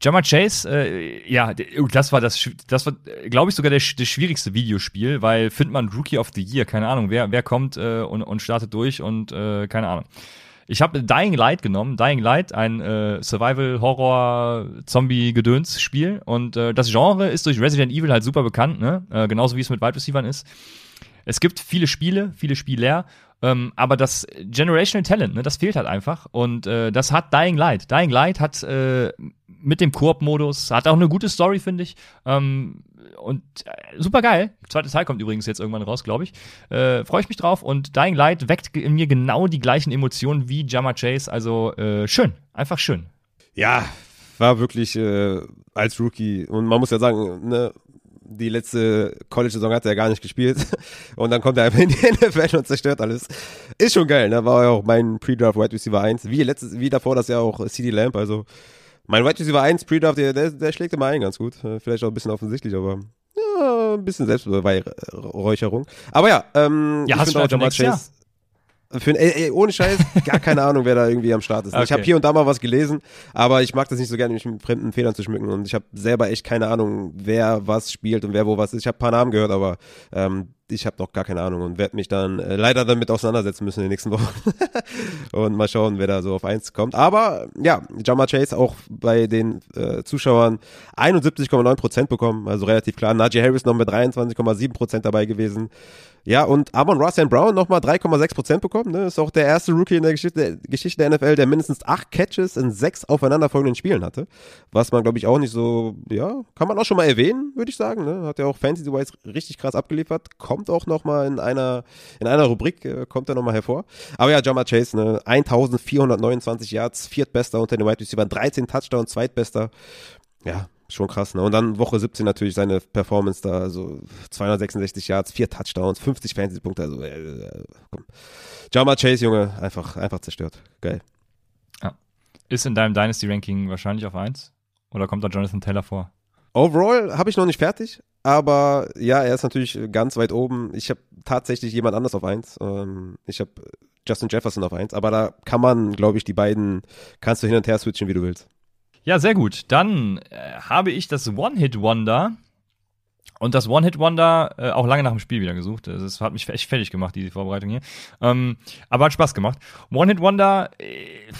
Jama Chase, äh, ja, das war das, das war, glaube ich, sogar das, das schwierigste Videospiel, weil findet man Rookie of the Year, keine Ahnung, wer, wer kommt äh, und, und startet durch und äh, keine Ahnung. Ich habe Dying Light genommen. Dying Light, ein äh, Survival-Horror-Zombie-Gedöns-Spiel. Und äh, das Genre ist durch Resident Evil halt super bekannt, ne? Äh, genauso wie es mit Wide Receivers ist. Es gibt viele Spiele, viele Spieler, ähm, aber das Generational Talent, ne, das fehlt halt einfach. Und äh, das hat Dying Light. Dying Light hat äh, mit dem Koop-Modus, hat auch eine gute Story, finde ich. Ähm, und äh, super geil. Zweiter Teil kommt übrigens jetzt irgendwann raus, glaube ich. Äh, Freue ich mich drauf. Und Dying Light weckt in mir genau die gleichen Emotionen wie Jammer Chase. Also äh, schön, einfach schön. Ja, war wirklich äh, als Rookie. Und man muss ja sagen, ne, die letzte College-Saison hat er ja gar nicht gespielt. Und dann kommt er einfach in die NFL und zerstört alles. Ist schon geil, ne? War ja auch mein Pre-Draft Wide Receiver 1. Wie letztes, wie davor das ja auch CD Lamp. Also mein Wide Receiver 1 Pre-Draft, der, der, der schlägt immer ein ganz gut. Äh, vielleicht auch ein bisschen offensichtlich, aber ja, ein bisschen Selbstbeweihräucherung. Aber ja, ähm, ja, ich finde auch Jamal Chase. Jahr? Für, ey, ey, ohne Scheiß, gar keine Ahnung, wer da irgendwie am Start ist. Okay. Ich habe hier und da mal was gelesen, aber ich mag das nicht so gerne, mich mit fremden Federn zu schmücken. Und ich habe selber echt keine Ahnung, wer was spielt und wer wo was ist. Ich habe ein paar Namen gehört, aber ähm, ich habe noch gar keine Ahnung und werde mich dann äh, leider damit auseinandersetzen müssen in den nächsten Wochen. und mal schauen, wer da so auf eins kommt. Aber ja, Jama Chase auch bei den äh, Zuschauern 71,9% bekommen, also relativ klar. Najee Harris noch mit 23,7% dabei gewesen. Ja, und Amon Russell Brown nochmal 3,6% bekommen. Ne? Ist auch der erste Rookie in der Geschichte, Geschichte der NFL, der mindestens acht Catches in sechs aufeinanderfolgenden Spielen hatte. Was man, glaube ich, auch nicht so, ja, kann man auch schon mal erwähnen, würde ich sagen. Ne? Hat ja auch Fantasy-wise richtig krass abgeliefert. Kommt auch nochmal in einer, in einer Rubrik, äh, kommt er nochmal hervor. Aber ja, Jamar Chase, ne? 1429 Yards, viertbester unter den Wide Receiver, 13 Touchdowns, zweitbester. Ja, schon krass, ne? Und dann Woche 17 natürlich seine Performance da, also 266 Yards, vier Touchdowns, 50 Fantasy-Punkte, also äh, äh, komm. Jama Chase, Junge, einfach, einfach zerstört. Geil. Ja. Ist in deinem Dynasty-Ranking wahrscheinlich auf 1? Oder kommt da Jonathan Taylor vor? Overall habe ich noch nicht fertig, aber ja, er ist natürlich ganz weit oben. Ich habe tatsächlich jemand anders auf 1. Ähm, ich habe Justin Jefferson auf 1, aber da kann man, glaube ich, die beiden, kannst du hin und her switchen, wie du willst. Ja, sehr gut. Dann äh, habe ich das One-Hit-Wonder und das One-Hit-Wonder äh, auch lange nach dem Spiel wieder gesucht. Das hat mich echt fertig gemacht, die Vorbereitung hier. Ähm, aber hat Spaß gemacht. One-Hit-Wonder, äh,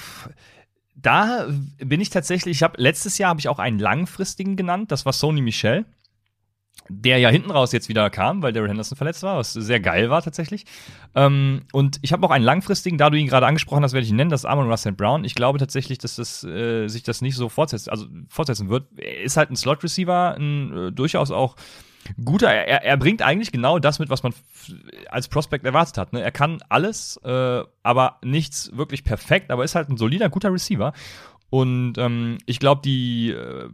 da bin ich tatsächlich, ich habe letztes Jahr habe ich auch einen langfristigen genannt, das war Sony Michel der ja hinten raus jetzt wieder kam, weil Daryl Henderson verletzt war, was sehr geil war tatsächlich. Ähm, und ich habe noch einen langfristigen, da du ihn gerade angesprochen hast, werde ich ihn nennen, das ist Amon Russell Brown. Ich glaube tatsächlich, dass das, äh, sich das nicht so fortsetzt, also fortsetzen wird. Er ist halt ein Slot-Receiver, ein äh, durchaus auch guter, er, er bringt eigentlich genau das mit, was man als Prospect erwartet hat. Ne? Er kann alles, äh, aber nichts wirklich perfekt, aber ist halt ein solider, guter Receiver. Und ähm, ich glaube, die äh,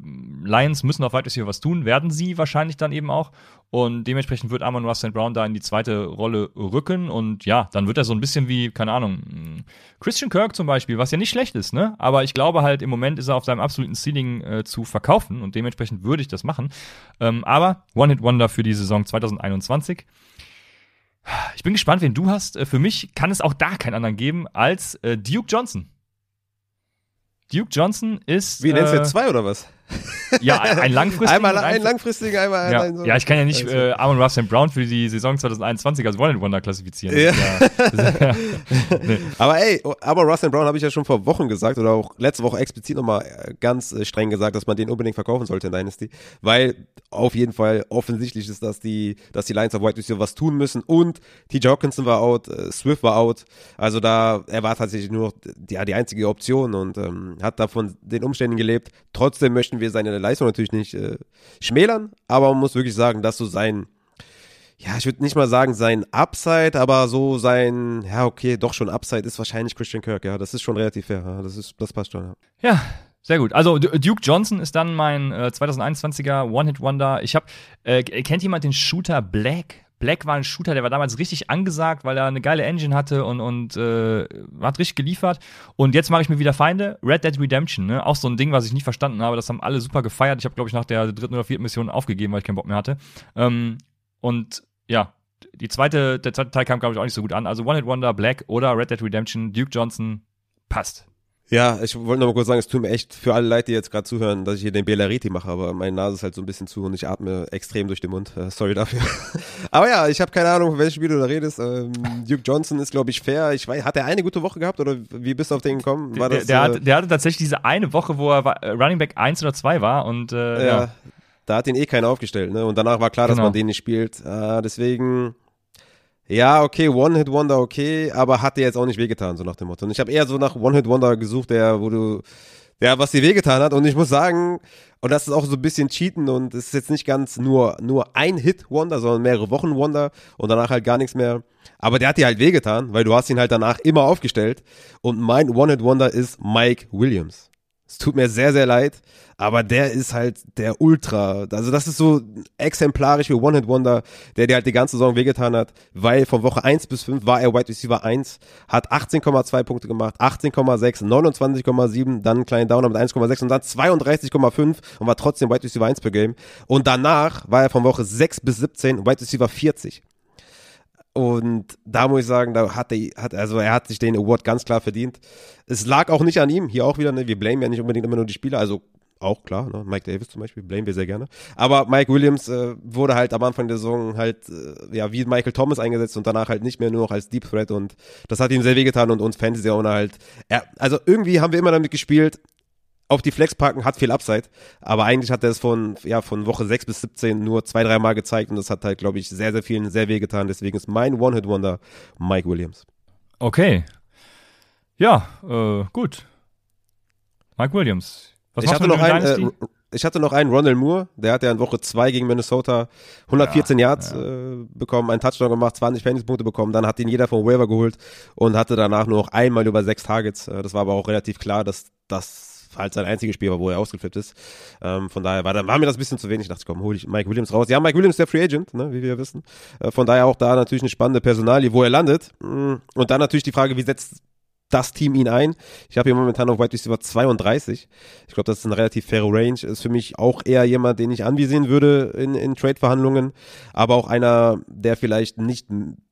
Lions müssen auf Wide was tun, werden sie wahrscheinlich dann eben auch. Und dementsprechend wird Amon Russell Brown da in die zweite Rolle rücken. Und ja, dann wird er so ein bisschen wie, keine Ahnung, Christian Kirk zum Beispiel, was ja nicht schlecht ist, ne? Aber ich glaube halt, im Moment ist er auf seinem absoluten Ceiling äh, zu verkaufen und dementsprechend würde ich das machen. Ähm, aber One-Hit-Wonder für die Saison 2021. Ich bin gespannt, wen du hast. Äh, für mich kann es auch da keinen anderen geben als äh, Duke Johnson. Duke Johnson ist. Wie nennst du jetzt zwei oder was? Ja, ein langfristiger. einmal ein langfristiger, einmal ja. ein so. Ja, ich kann ja nicht also. äh, Amon Russell Brown für die Saison 2021 als One Wonder klassifizieren. Ja. ja, nee. Aber ey, aber Russell Brown habe ich ja schon vor Wochen gesagt oder auch letzte Woche explizit nochmal äh, ganz äh, streng gesagt, dass man den unbedingt verkaufen sollte in Dynasty, weil auf jeden Fall offensichtlich ist, dass die, dass die Lions of White Receiver was tun müssen und TJ Hawkinson war out, äh, Swift war out, also da er war tatsächlich nur die, ja, die einzige Option und ähm, hat da von den Umständen gelebt. Trotzdem möchten wir seine Leistung natürlich nicht äh, schmälern, aber man muss wirklich sagen, dass so sein, ja, ich würde nicht mal sagen sein Upside, aber so sein, ja, okay, doch schon Upside ist wahrscheinlich Christian Kirk, ja, das ist schon relativ fair, ja, das ist, das passt schon, ja. Ja, sehr gut. Also Duke Johnson ist dann mein äh, 2021er One-Hit-Wonder. Ich habe, äh, kennt jemand den Shooter Black? Black war ein Shooter, der war damals richtig angesagt, weil er eine geile Engine hatte und, und äh, hat richtig geliefert. Und jetzt mache ich mir wieder Feinde. Red Dead Redemption, ne? Auch so ein Ding, was ich nicht verstanden habe. Das haben alle super gefeiert. Ich habe, glaube ich, nach der dritten oder vierten Mission aufgegeben, weil ich keinen Bock mehr hatte. Ähm, und ja, die zweite, der zweite Teil kam, glaube ich, auch nicht so gut an. Also One Hit Wonder, Black oder Red Dead Redemption, Duke Johnson, passt. Ja, ich wollte noch mal kurz sagen, es tut mir echt für alle Leute, die jetzt gerade zuhören, dass ich hier den Belariti mache, aber meine Nase ist halt so ein bisschen zu und ich atme extrem durch den Mund. Äh, sorry dafür. aber ja, ich habe keine Ahnung, von welchem Spiel du da redest. Ähm, Duke Johnson ist, glaube ich, fair. Ich weiß, hat er eine gute Woche gehabt oder wie bist du auf den gekommen? War das, der, der, äh, hatte, der hatte tatsächlich diese eine Woche, wo er äh, Running Back 1 oder 2 war und äh, ja, ja. Da hat ihn eh keiner aufgestellt, ne? Und danach war klar, genau. dass man den nicht spielt. Äh, deswegen ja, okay, One-Hit-Wonder, okay, aber hat dir jetzt auch nicht wehgetan, so nach dem Motto. Und ich habe eher so nach One-Hit-Wonder gesucht, der, wo du, der, was dir wehgetan hat. Und ich muss sagen, und das ist auch so ein bisschen Cheaten und es ist jetzt nicht ganz nur, nur ein Hit-Wonder, sondern mehrere Wochen-Wonder und danach halt gar nichts mehr. Aber der hat dir halt wehgetan, weil du hast ihn halt danach immer aufgestellt. Und mein One-Hit-Wonder ist Mike Williams. Es tut mir sehr, sehr leid, aber der ist halt der Ultra. Also das ist so exemplarisch wie One Hit Wonder, der dir halt die ganze Saison wehgetan hat, weil von Woche 1 bis 5 war er Wide Receiver 1, hat 18,2 Punkte gemacht, 18,6, 29,7, dann einen kleinen Downer mit 1,6 und dann 32,5 und war trotzdem Wide Receiver 1 per Game. Und danach war er von Woche 6 bis 17 Wide Receiver 40. Und da muss ich sagen, da hat er, hat, also er hat sich den Award ganz klar verdient. Es lag auch nicht an ihm, hier auch wieder, ne, wir blamen ja nicht unbedingt immer nur die Spieler, also auch klar, ne? Mike Davis zum Beispiel, blamen wir sehr gerne. Aber Mike Williams äh, wurde halt am Anfang der Saison halt, äh, ja, wie Michael Thomas eingesetzt und danach halt nicht mehr nur noch als Deep Threat und das hat ihm sehr wehgetan und uns Fantasy-Owner halt, er, also irgendwie haben wir immer damit gespielt, auf die Flex packen, hat viel Upside, aber eigentlich hat er es von, ja, von Woche 6 bis 17 nur zwei, drei Mal gezeigt und das hat halt, glaube ich, sehr, sehr vielen sehr wehgetan. Deswegen ist mein One-Hit-Wonder Mike Williams. Okay. Ja, äh, gut. Mike Williams. Was ich hatte noch einen, äh, ich hatte noch einen Ronald Moore, der hat ja in Woche 2 gegen Minnesota 114 ja, Yards ja. Äh, bekommen, einen Touchdown gemacht, 20 Fantasy-Punkte bekommen, dann hat ihn jeder vom Waiver geholt und hatte danach nur noch einmal über sechs Targets. Äh, das war aber auch relativ klar, dass das halt sein einziges Spiel war, wo er ausgeflippt ist. Ähm, von daher war, war mir das ein bisschen zu wenig. Ich dachte, komm, hol ich Mike Williams raus. Ja, Mike Williams der Free Agent, ne, wie wir wissen. Äh, von daher auch da natürlich eine spannende Personalie, wo er landet. Mm, und dann natürlich die Frage, wie setzt das Team ihn ein. Ich habe hier momentan auf White Receiver 32. Ich glaube, das ist eine relativ faire Range. Ist für mich auch eher jemand, den ich anvisieren würde in, in Trade-Verhandlungen, aber auch einer, der vielleicht nicht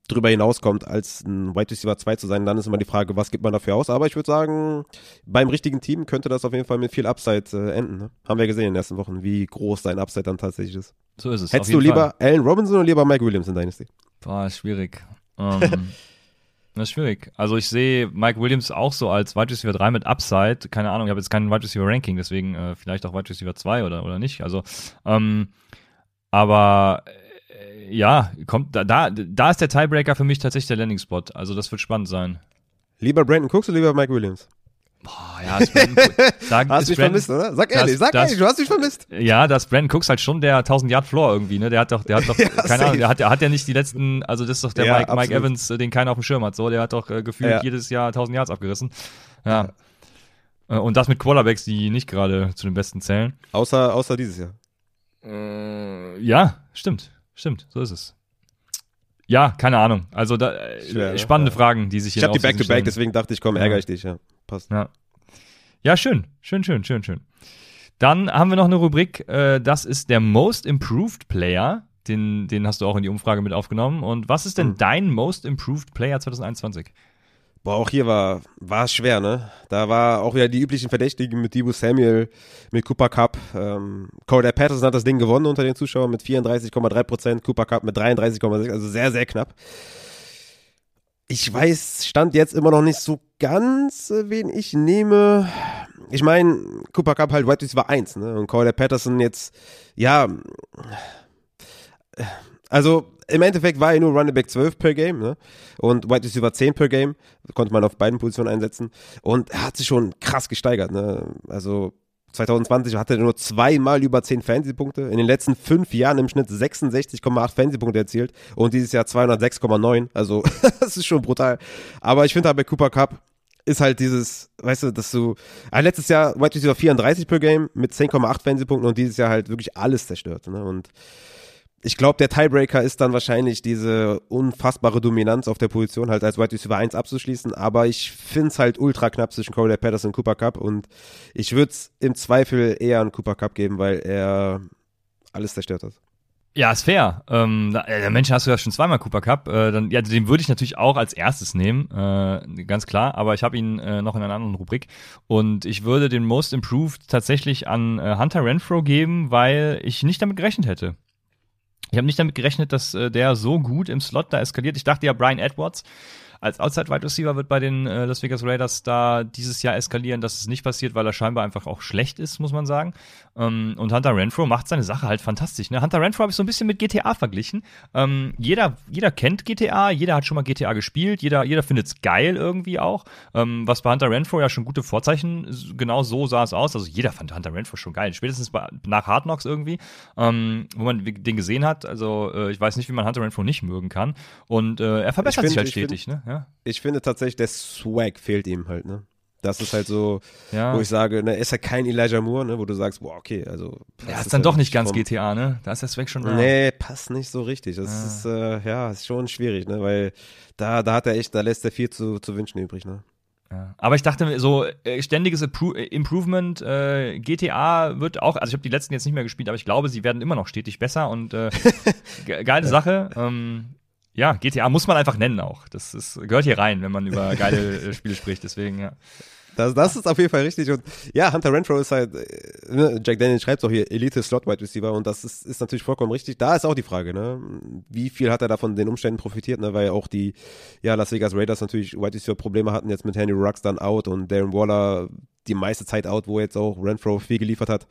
drüber hinauskommt, als ein Wide Receiver 2 zu sein, dann ist immer die Frage, was gibt man dafür aus? Aber ich würde sagen, beim richtigen Team könnte das auf jeden Fall mit viel Upside äh, enden. Ne? Haben wir gesehen in den ersten Wochen, wie groß sein Upside dann tatsächlich ist. So ist es. Hättest du lieber Fall. Allen Robinson oder lieber Mike Williams in Dynasty? Boah, schwierig. Um, das ist schwierig. Also ich sehe Mike Williams auch so als Wide Receiver 3 mit Upside. Keine Ahnung, ich habe jetzt keinen Wide Receiver Ranking, deswegen äh, vielleicht auch Wide Receiver 2 oder, oder nicht. Also, ähm, aber ja, kommt da, da, da ist der Tiebreaker für mich tatsächlich der Landing-Spot. Also das wird spannend sein. Lieber Brandon Cooks oder lieber Mike Williams? Boah, ja, ist Brandon, sag, hast du mich vermisst, oder? Sag ehrlich, das, sag das, ehrlich, du hast mich vermisst. Ja, das Brandon Cooks halt schon der 1000 Yard Floor irgendwie, ne? Der hat doch, der hat doch, ja, keine Ahnung, der hat, der hat ja nicht die letzten, also das ist doch der ja, Mike, Mike, Evans, den keiner auf dem Schirm hat, so, der hat doch äh, gefühlt ja. jedes Jahr 1000 Yards abgerissen. Ja. Äh, und das mit Quarterbacks, die nicht gerade zu den besten zählen. Außer, außer dieses Jahr. Äh, ja, stimmt, stimmt, so ist es. Ja, keine Ahnung. Also da, äh, Schwer, ne? spannende ja. Fragen, die sich hier Ich habe die Back-to-Back, deswegen dachte ich, komm, ärgere ich dich. Ja, passt. Ja. ja, schön, schön, schön, schön, schön. Dann haben wir noch eine Rubrik, äh, das ist der Most Improved Player. Den, den hast du auch in die Umfrage mit aufgenommen. Und was ist denn mhm. dein Most Improved Player 2021? Boah, auch hier war, es schwer, ne? Da war auch wieder die üblichen Verdächtigen mit Debo Samuel, mit Cooper Cup. Ähm, Cordell Patterson hat das Ding gewonnen unter den Zuschauern mit 34,3 Prozent, Cooper Cup mit 33,6, also sehr, sehr knapp. Ich weiß, stand jetzt immer noch nicht so ganz, äh, wen ich nehme. Ich meine, Cooper Cup halt White war 1, ne? Und Cordell Patterson jetzt, ja, also im Endeffekt war er nur Running Back 12 per Game ne? und White Receiver 10 per Game. Konnte man auf beiden Positionen einsetzen. Und er hat sich schon krass gesteigert. Ne? Also 2020 hatte er nur zweimal über 10 Fantasy-Punkte. In den letzten fünf Jahren im Schnitt 66,8 Fantasy-Punkte erzielt und dieses Jahr 206,9. Also, das ist schon brutal. Aber ich finde halt bei Cooper Cup ist halt dieses, weißt du, dass du, äh, letztes Jahr White Receiver 34 per Game mit 10,8 Fantasy-Punkten und dieses Jahr halt wirklich alles zerstört. Ne? Und ich glaube, der Tiebreaker ist dann wahrscheinlich diese unfassbare Dominanz auf der Position, halt als Wide Receiver 1 abzuschließen. Aber ich finde es halt ultra knapp zwischen Corey Patterson und Cooper Cup. Und ich würde es im Zweifel eher an Cooper Cup geben, weil er alles zerstört hat. Ja, ist fair. Ähm, äh, der Mensch hast du ja schon zweimal Cooper Cup. Äh, dann, ja, den würde ich natürlich auch als erstes nehmen, äh, ganz klar. Aber ich habe ihn äh, noch in einer anderen Rubrik. Und ich würde den Most Improved tatsächlich an äh, Hunter Renfro geben, weil ich nicht damit gerechnet hätte. Ich habe nicht damit gerechnet, dass äh, der so gut im Slot da eskaliert. Ich dachte ja, Brian Edwards als Outside Wide Receiver wird bei den äh, Las Vegas Raiders da dieses Jahr eskalieren. dass es nicht passiert, weil er scheinbar einfach auch schlecht ist, muss man sagen. Ähm, und Hunter Renfro macht seine Sache halt fantastisch. Ne? Hunter Renfro habe ich so ein bisschen mit GTA verglichen. Ähm, jeder, jeder kennt GTA, jeder hat schon mal GTA gespielt, jeder, jeder findet es geil irgendwie auch. Ähm, was bei Hunter Renfro ja schon gute Vorzeichen, genau so sah es aus. Also jeder fand Hunter Renfro schon geil. Spätestens bei, nach Hard Knocks irgendwie, ähm, wo man den gesehen hat. Also äh, ich weiß nicht, wie man Hunter Renfro nicht mögen kann. Und äh, er verbessert find, sich halt stetig. Find, ne? Ja. Ich finde tatsächlich, der Swag fehlt ihm halt, ne? Das ist halt so, ja. wo ich sage, ne, ist ja kein Elijah Moore, ne, wo du sagst, boah, okay, also. Ja, ist dann doch nicht ganz GTA, ne? Da ist der Swag schon da. Nee, passt nicht so richtig. Das ja. ist, äh, ja, ist schon schwierig, ne, weil da, da hat er echt, da lässt er viel zu, zu wünschen übrig, ne. Ja. Aber ich dachte, so äh, ständiges Appro Improvement, äh, GTA wird auch, also ich habe die letzten jetzt nicht mehr gespielt, aber ich glaube, sie werden immer noch stetig besser und äh, geile Sache. Ähm, ja, GTA muss man einfach nennen auch. Das ist, gehört hier rein, wenn man über geile äh, Spiele spricht. Deswegen, ja. Das, das ist auf jeden Fall richtig. Und ja, Hunter Renfro ist halt, äh, ne, Jack Daniel schreibt auch hier, Elite Slot Wide Receiver und das ist, ist natürlich vollkommen richtig. Da ist auch die Frage, ne? Wie viel hat er da von den Umständen profitiert, ne? Weil auch die, ja, Las Vegas Raiders natürlich Wide Receiver Probleme hatten jetzt mit Henry Rux dann out und Darren Waller die meiste Zeit out, wo jetzt auch Renfro viel geliefert hat.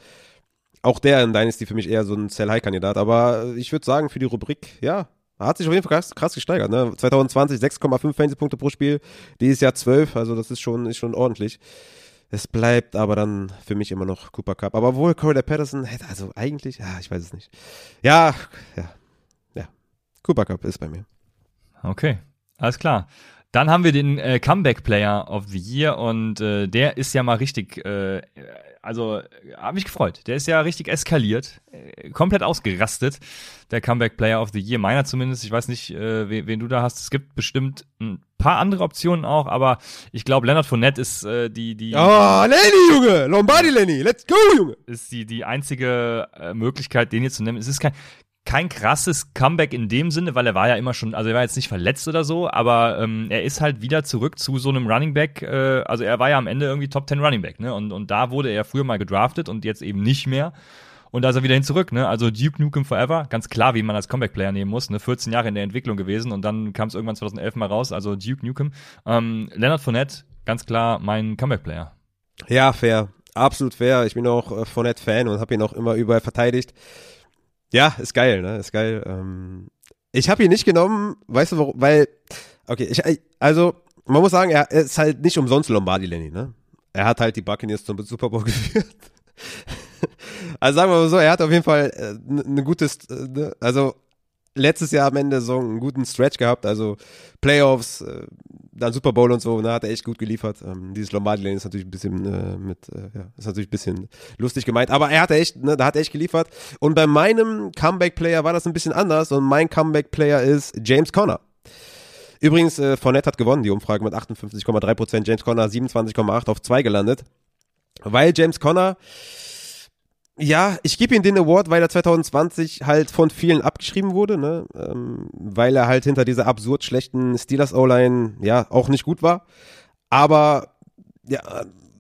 Auch der in Dynasty für mich eher so ein Sell-High-Kandidat. Aber ich würde sagen, für die Rubrik, ja, hat sich auf jeden Fall krass, krass gesteigert. Ne? 2020 6,5 Fantasy-Punkte pro Spiel, dieses Jahr 12, also das ist schon, ist schon ordentlich. Es bleibt aber dann für mich immer noch Cooper Cup. Aber wohl Corey Patterson hätte, also eigentlich, ja, ich weiß es nicht. Ja, ja, ja. Cooper Cup ist bei mir. Okay, alles klar. Dann haben wir den äh, Comeback Player of the Year und äh, der ist ja mal richtig äh, also habe mich gefreut. Der ist ja richtig eskaliert, äh, komplett ausgerastet. Der Comeback Player of the Year, meiner zumindest. Ich weiß nicht, äh, wen, wen, du da hast. Es gibt bestimmt ein paar andere Optionen auch, aber ich glaube, Leonard Fournette ist äh, die die. Oh, Lenny, Junge, Lombardi Lenny, let's go, Junge. Ist die die einzige Möglichkeit, den hier zu nehmen. Es ist kein kein krasses Comeback in dem Sinne, weil er war ja immer schon, also er war jetzt nicht verletzt oder so, aber ähm, er ist halt wieder zurück zu so einem Running Back. Äh, also er war ja am Ende irgendwie Top 10 Running Back, ne? Und, und da wurde er früher mal gedraftet und jetzt eben nicht mehr. Und da ist er wieder hin zurück, ne? Also Duke Nukem Forever, ganz klar, wie man als Comeback-Player nehmen muss, ne? 14 Jahre in der Entwicklung gewesen und dann kam es irgendwann 2011 mal raus, also Duke Nukem. Ähm, Leonard Fournette, ganz klar mein Comeback-Player. Ja, fair. Absolut fair. Ich bin auch äh, Fournette-Fan und habe ihn auch immer überall verteidigt. Ja, ist geil, ne? Ist geil. Ähm, ich habe ihn nicht genommen, weißt du warum? Weil, okay, ich, also man muss sagen, er ist halt nicht umsonst Lombardi Lenny, ne? Er hat halt die Buccaneers zum Super Bowl geführt. also sagen wir mal so, er hat auf jeden Fall äh, eine gutes, äh, ne? also letztes Jahr am Ende so einen guten Stretch gehabt, also Playoffs, äh, dann Super Bowl und so, da ne, hat er echt gut geliefert. Ähm, dieses Lombardi Lane ist natürlich ein bisschen äh, mit, äh, ja, ist natürlich ein bisschen lustig gemeint, aber er hat echt, ne, da hat er echt geliefert. Und bei meinem Comeback-Player war das ein bisschen anders und mein Comeback-Player ist James Conner. Übrigens, äh, Fournette hat gewonnen, die Umfrage mit 58,3%, James Conner 27,8 auf 2 gelandet. Weil James Conner, ja, ich gebe ihm den Award, weil er 2020 halt von vielen abgeschrieben wurde, ne? Ähm, weil er halt hinter dieser absurd schlechten Steelers O-Line ja auch nicht gut war. Aber ja,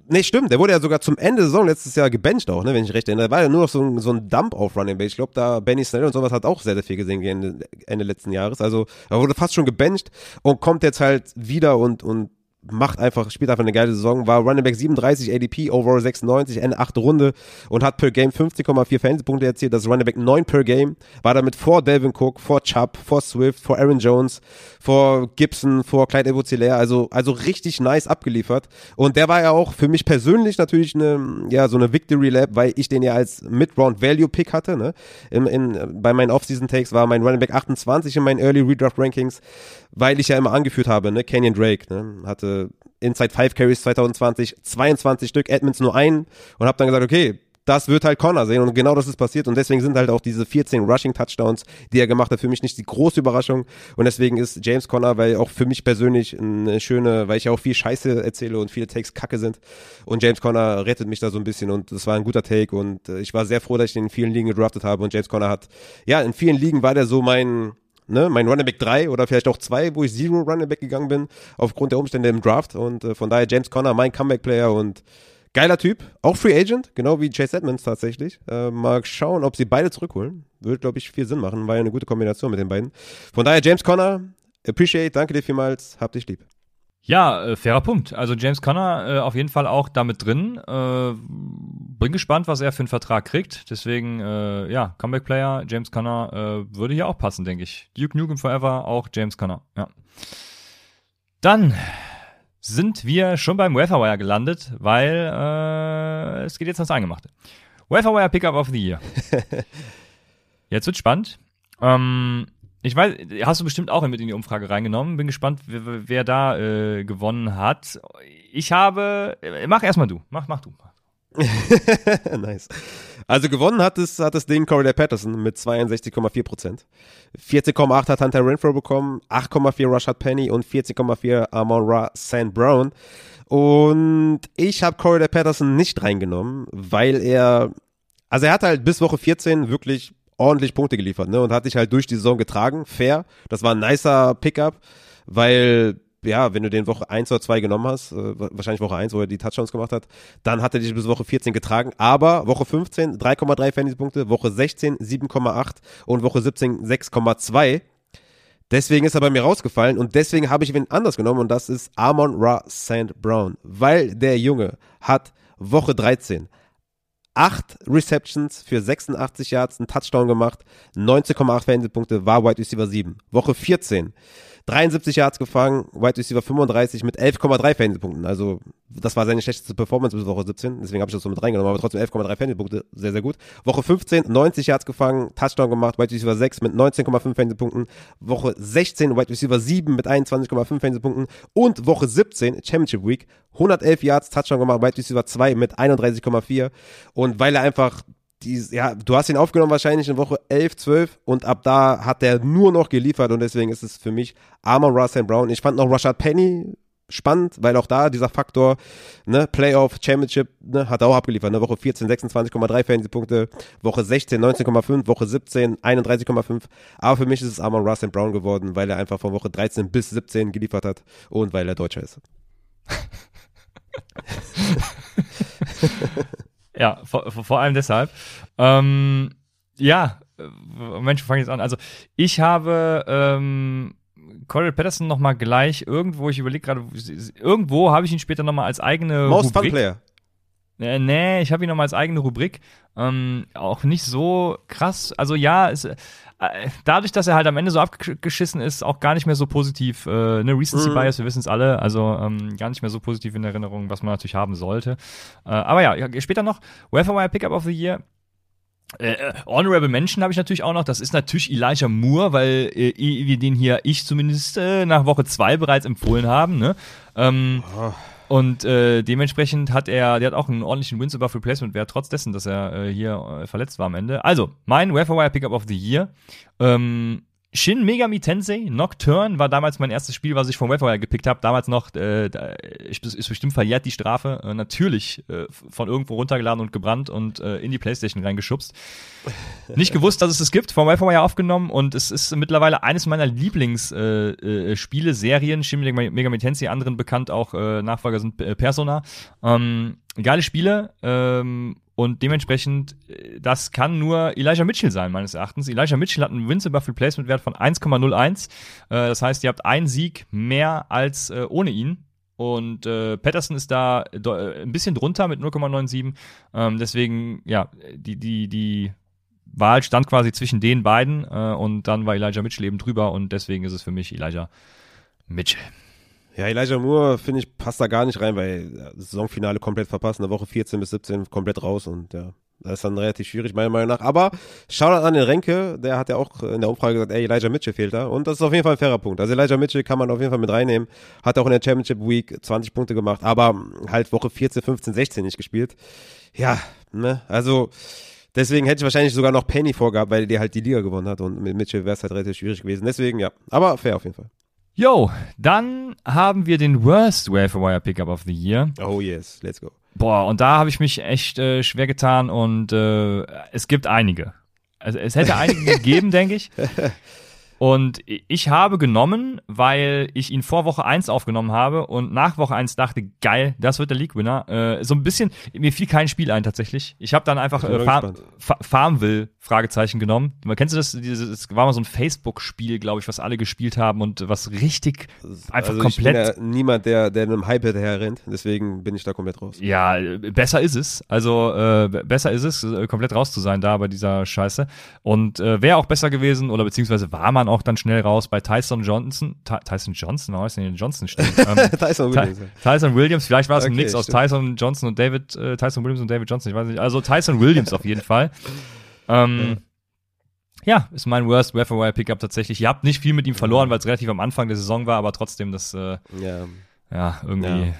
nee, stimmt, der wurde ja sogar zum Ende der Saison letztes Jahr gebencht auch, ne, wenn ich recht erinnere. Da war ja nur noch so ein, so ein Dump auf Running Back. Ich glaube, da Benny Snell und sowas hat auch sehr, sehr viel gesehen Ende, Ende letzten Jahres. Also er wurde fast schon gebencht und kommt jetzt halt wieder und, und macht einfach, spielt einfach eine geile Saison, war Running Back 37, ADP, Overall 96, Ende 8. Runde und hat per Game 50,4 Fantasy-Punkte erzielt. Das Running Back 9 per Game. War damit vor Delvin Cook, vor Chubb, vor Swift, vor Aaron Jones, vor Gibson, vor Clyde edwards also, also richtig nice abgeliefert. Und der war ja auch für mich persönlich natürlich eine, ja, so eine Victory Lab, weil ich den ja als Mid-Round Value Pick hatte, ne? In, in, bei meinen Off-Season Takes war mein Running Back 28 in meinen Early Redraft Rankings, weil ich ja immer angeführt habe, ne? Kenyon Drake, ne? Hatte Inside 5 Carries 2020 22 Stück, Edmonds nur einen und habe dann gesagt, okay, das wird halt Connor sehen und genau das ist passiert und deswegen sind halt auch diese 14 Rushing Touchdowns, die er gemacht hat, für mich nicht die große Überraschung und deswegen ist James Connor, weil auch für mich persönlich eine schöne, weil ich ja auch viel Scheiße erzähle und viele Takes kacke sind und James Connor rettet mich da so ein bisschen und das war ein guter Take und äh, ich war sehr froh, dass ich den in vielen Ligen gedraftet habe und James Connor hat, ja, in vielen Ligen war der so mein, ne, mein Running Back 3 oder vielleicht auch 2, wo ich Zero Running Back gegangen bin, aufgrund der Umstände im Draft. Und äh, von daher James Conner, mein Comeback-Player und geiler Typ. Auch Free Agent, genau wie Chase Edmonds tatsächlich. Äh, mal schauen, ob sie beide zurückholen. Würde, glaube ich, viel Sinn machen. War ja eine gute Kombination mit den beiden. Von daher James Conner, appreciate, danke dir vielmals, hab dich lieb. Ja, äh, fairer Punkt. Also James Conner äh, auf jeden Fall auch damit drin. Äh, bin gespannt, was er für einen Vertrag kriegt. Deswegen, äh, ja, Comeback-Player, James Conner äh, würde hier auch passen, denke ich. Duke Nukem Forever, auch James Conner, ja. Dann sind wir schon beim Waferwire gelandet, weil äh, es geht jetzt ans Eingemachte. Waferwire Pickup of the Year. jetzt wird spannend. Ähm, ich weiß, hast du bestimmt auch mit in die Umfrage reingenommen. Bin gespannt, wer, wer da äh, gewonnen hat. Ich habe, mach erstmal du. Mach, mach du. nice. Also gewonnen hat es, hat das Ding Corey Patterson mit 62,4 Prozent. 14,8 hat Hunter Renfro bekommen, 8,4 Rashad Penny und 14,4 Amon Ra St. Brown. Und ich habe Corey Patterson nicht reingenommen, weil er, also er hat halt bis Woche 14 wirklich ordentlich Punkte geliefert, ne? Und hat sich halt durch die Saison getragen. Fair. Das war ein nicer Pickup, weil ja, wenn du den Woche 1 oder 2 genommen hast, äh, wahrscheinlich Woche 1, wo er die Touchdowns gemacht hat, dann hat er dich bis Woche 14 getragen. Aber Woche 15 3,3 Fantasy-Punkte, Woche 16 7,8 und Woche 17 6,2. Deswegen ist er bei mir rausgefallen und deswegen habe ich ihn anders genommen und das ist Amon Ra St. Brown, weil der Junge hat Woche 13 acht Receptions für 86 Yards, einen Touchdown gemacht, 19,8 Fantasy-Punkte, war Wide Receiver 7. Woche 14 73 Yards gefangen, Wide Receiver 35 mit 11,3 Fantasy-Punkten. Also das war seine schlechteste Performance bis Woche 17, deswegen habe ich das so mit reingenommen, aber trotzdem 11,3 Fantasy-Punkte, sehr, sehr gut. Woche 15, 90 Yards gefangen, Touchdown gemacht, Wide Receiver 6 mit 19,5 Fantasy-Punkten. Woche 16, Wide Receiver 7 mit 21,5 Fantasy-Punkten. Und Woche 17, Championship Week, 111 Yards, Touchdown gemacht, Wide Receiver 2 mit 31,4. Und weil er einfach die, ja, du hast ihn aufgenommen wahrscheinlich in Woche 11, 12 und ab da hat er nur noch geliefert und deswegen ist es für mich Armor Russell Brown. Ich fand noch Rashad Penny spannend, weil auch da dieser Faktor, ne, Playoff, Championship, ne, hat er auch abgeliefert, ne, Woche 14, 26,3 Fantasy-Punkte, Woche 16, 19,5, Woche 17, 31,5, aber für mich ist es Armor Russell Brown geworden, weil er einfach von Woche 13 bis 17 geliefert hat und weil er Deutscher ist. Ja, vor, vor allem deshalb. Ähm, ja, Mensch, fange jetzt an. Also ich habe ähm, Corey Patterson noch mal gleich irgendwo, ich überlege gerade, irgendwo habe ich ihn später noch mal als eigene Most Rubrik. Fun Player. Äh, nee, ich habe ihn noch mal als eigene Rubrik. Ähm, auch nicht so krass. Also ja, es, äh, dadurch, dass er halt am Ende so abgeschissen ist, auch gar nicht mehr so positiv. Äh, ne, Recency mhm. Bias, wir wissen es alle, also ähm, gar nicht mehr so positiv in Erinnerung, was man natürlich haben sollte. Äh, aber ja, später noch, Welfare Pickup of the Year. Äh, äh, Honorable Mention habe ich natürlich auch noch. Das ist natürlich Elijah Moore, weil äh, wir den hier, ich zumindest, äh, nach Woche zwei bereits empfohlen haben. Ne? Ähm, oh. Und äh, dementsprechend hat er, der hat auch einen ordentlichen Wins above Replacement Wert, trotz dessen, dass er äh, hier äh, verletzt war am Ende. Also, mein Waferwire Pickup of the Year. Ähm, Shin Megami Tensei Nocturne war damals mein erstes Spiel, was ich vom Waferwire gepickt habe. Damals noch, äh, ist bestimmt verjährt die Strafe. Äh, natürlich äh, von irgendwo runtergeladen und gebrannt und äh, in die Playstation reingeschubst. Nicht gewusst, dass es es gibt, vom Waferwire aufgenommen und es ist mittlerweile eines meiner Lieblingsspiele, äh, äh, Serien. Shin Megami Tensei, anderen bekannt auch Nachfolger sind Persona. Ähm, geile Spiele ähm, und dementsprechend, äh, das kann nur Elijah Mitchell sein, meines Erachtens. Elijah Mitchell hat einen Wins above Replacement Wert von 1,01. Äh, das heißt, ihr habt einen Sieg mehr als äh, ohne ihn. und äh, Patterson ist da ein bisschen drunter mit 0,97. Ähm, deswegen, ja, die, die, die Wahl stand quasi zwischen den beiden äh, und dann war Elijah Mitchell eben drüber und deswegen ist es für mich Elijah Mitchell. Ja, Elijah Moore, finde ich, passt da gar nicht rein, weil ja, Saisonfinale komplett verpasst, in der Woche 14 bis 17 komplett raus und ja, das ist dann relativ schwierig, meiner Meinung nach. Aber Shoutout an den Renke, der hat ja auch in der Umfrage gesagt, ey, Elijah Mitchell fehlt da. Und das ist auf jeden Fall ein fairer Punkt. Also Elijah Mitchell kann man auf jeden Fall mit reinnehmen. Hat auch in der Championship Week 20 Punkte gemacht, aber halt Woche 14, 15, 16 nicht gespielt. Ja, ne, also deswegen hätte ich wahrscheinlich sogar noch Penny vorgehabt, weil der halt die Liga gewonnen hat und mit Mitchell wäre es halt relativ schwierig gewesen. Deswegen, ja, aber fair auf jeden Fall. Yo, dann haben wir den Worst Waiver Wire Pickup of the Year. Oh yes, let's go. Boah, und da habe ich mich echt äh, schwer getan und äh, es gibt einige. Also es hätte einige gegeben, denke ich. Und ich habe genommen, weil ich ihn vor Woche 1 aufgenommen habe und nach Woche 1 dachte, geil, das wird der League-Winner. Äh, so ein bisschen, mir fiel kein Spiel ein tatsächlich. Ich habe dann einfach äh, Farm, Farmville Fragezeichen genommen. Kennst du das? Es war mal so ein Facebook-Spiel, glaube ich, was alle gespielt haben und was richtig einfach also komplett. Ich bin ja niemand, der, der einem Hype hinterher rennt, deswegen bin ich da komplett raus. Ja, besser ist es. Also äh, besser ist es, äh, komplett raus zu sein da bei dieser Scheiße. Und äh, wäre auch besser gewesen, oder beziehungsweise war man auch dann schnell raus bei Tyson Johnson. Ty Tyson Johnson, warum ist denn Johnson stehen? Ähm, Tyson Williams. Tyson Williams, vielleicht war es okay, ein Mix aus Tyson Johnson und David, äh, Tyson Williams und David Johnson, ich weiß nicht. Also Tyson Williams auf jeden Fall. Ähm, ja. ja, ist mein Worst Wire Pickup tatsächlich. Ihr habt nicht viel mit ihm verloren, weil es relativ am Anfang der Saison war, aber trotzdem das, äh, ja. ja, irgendwie.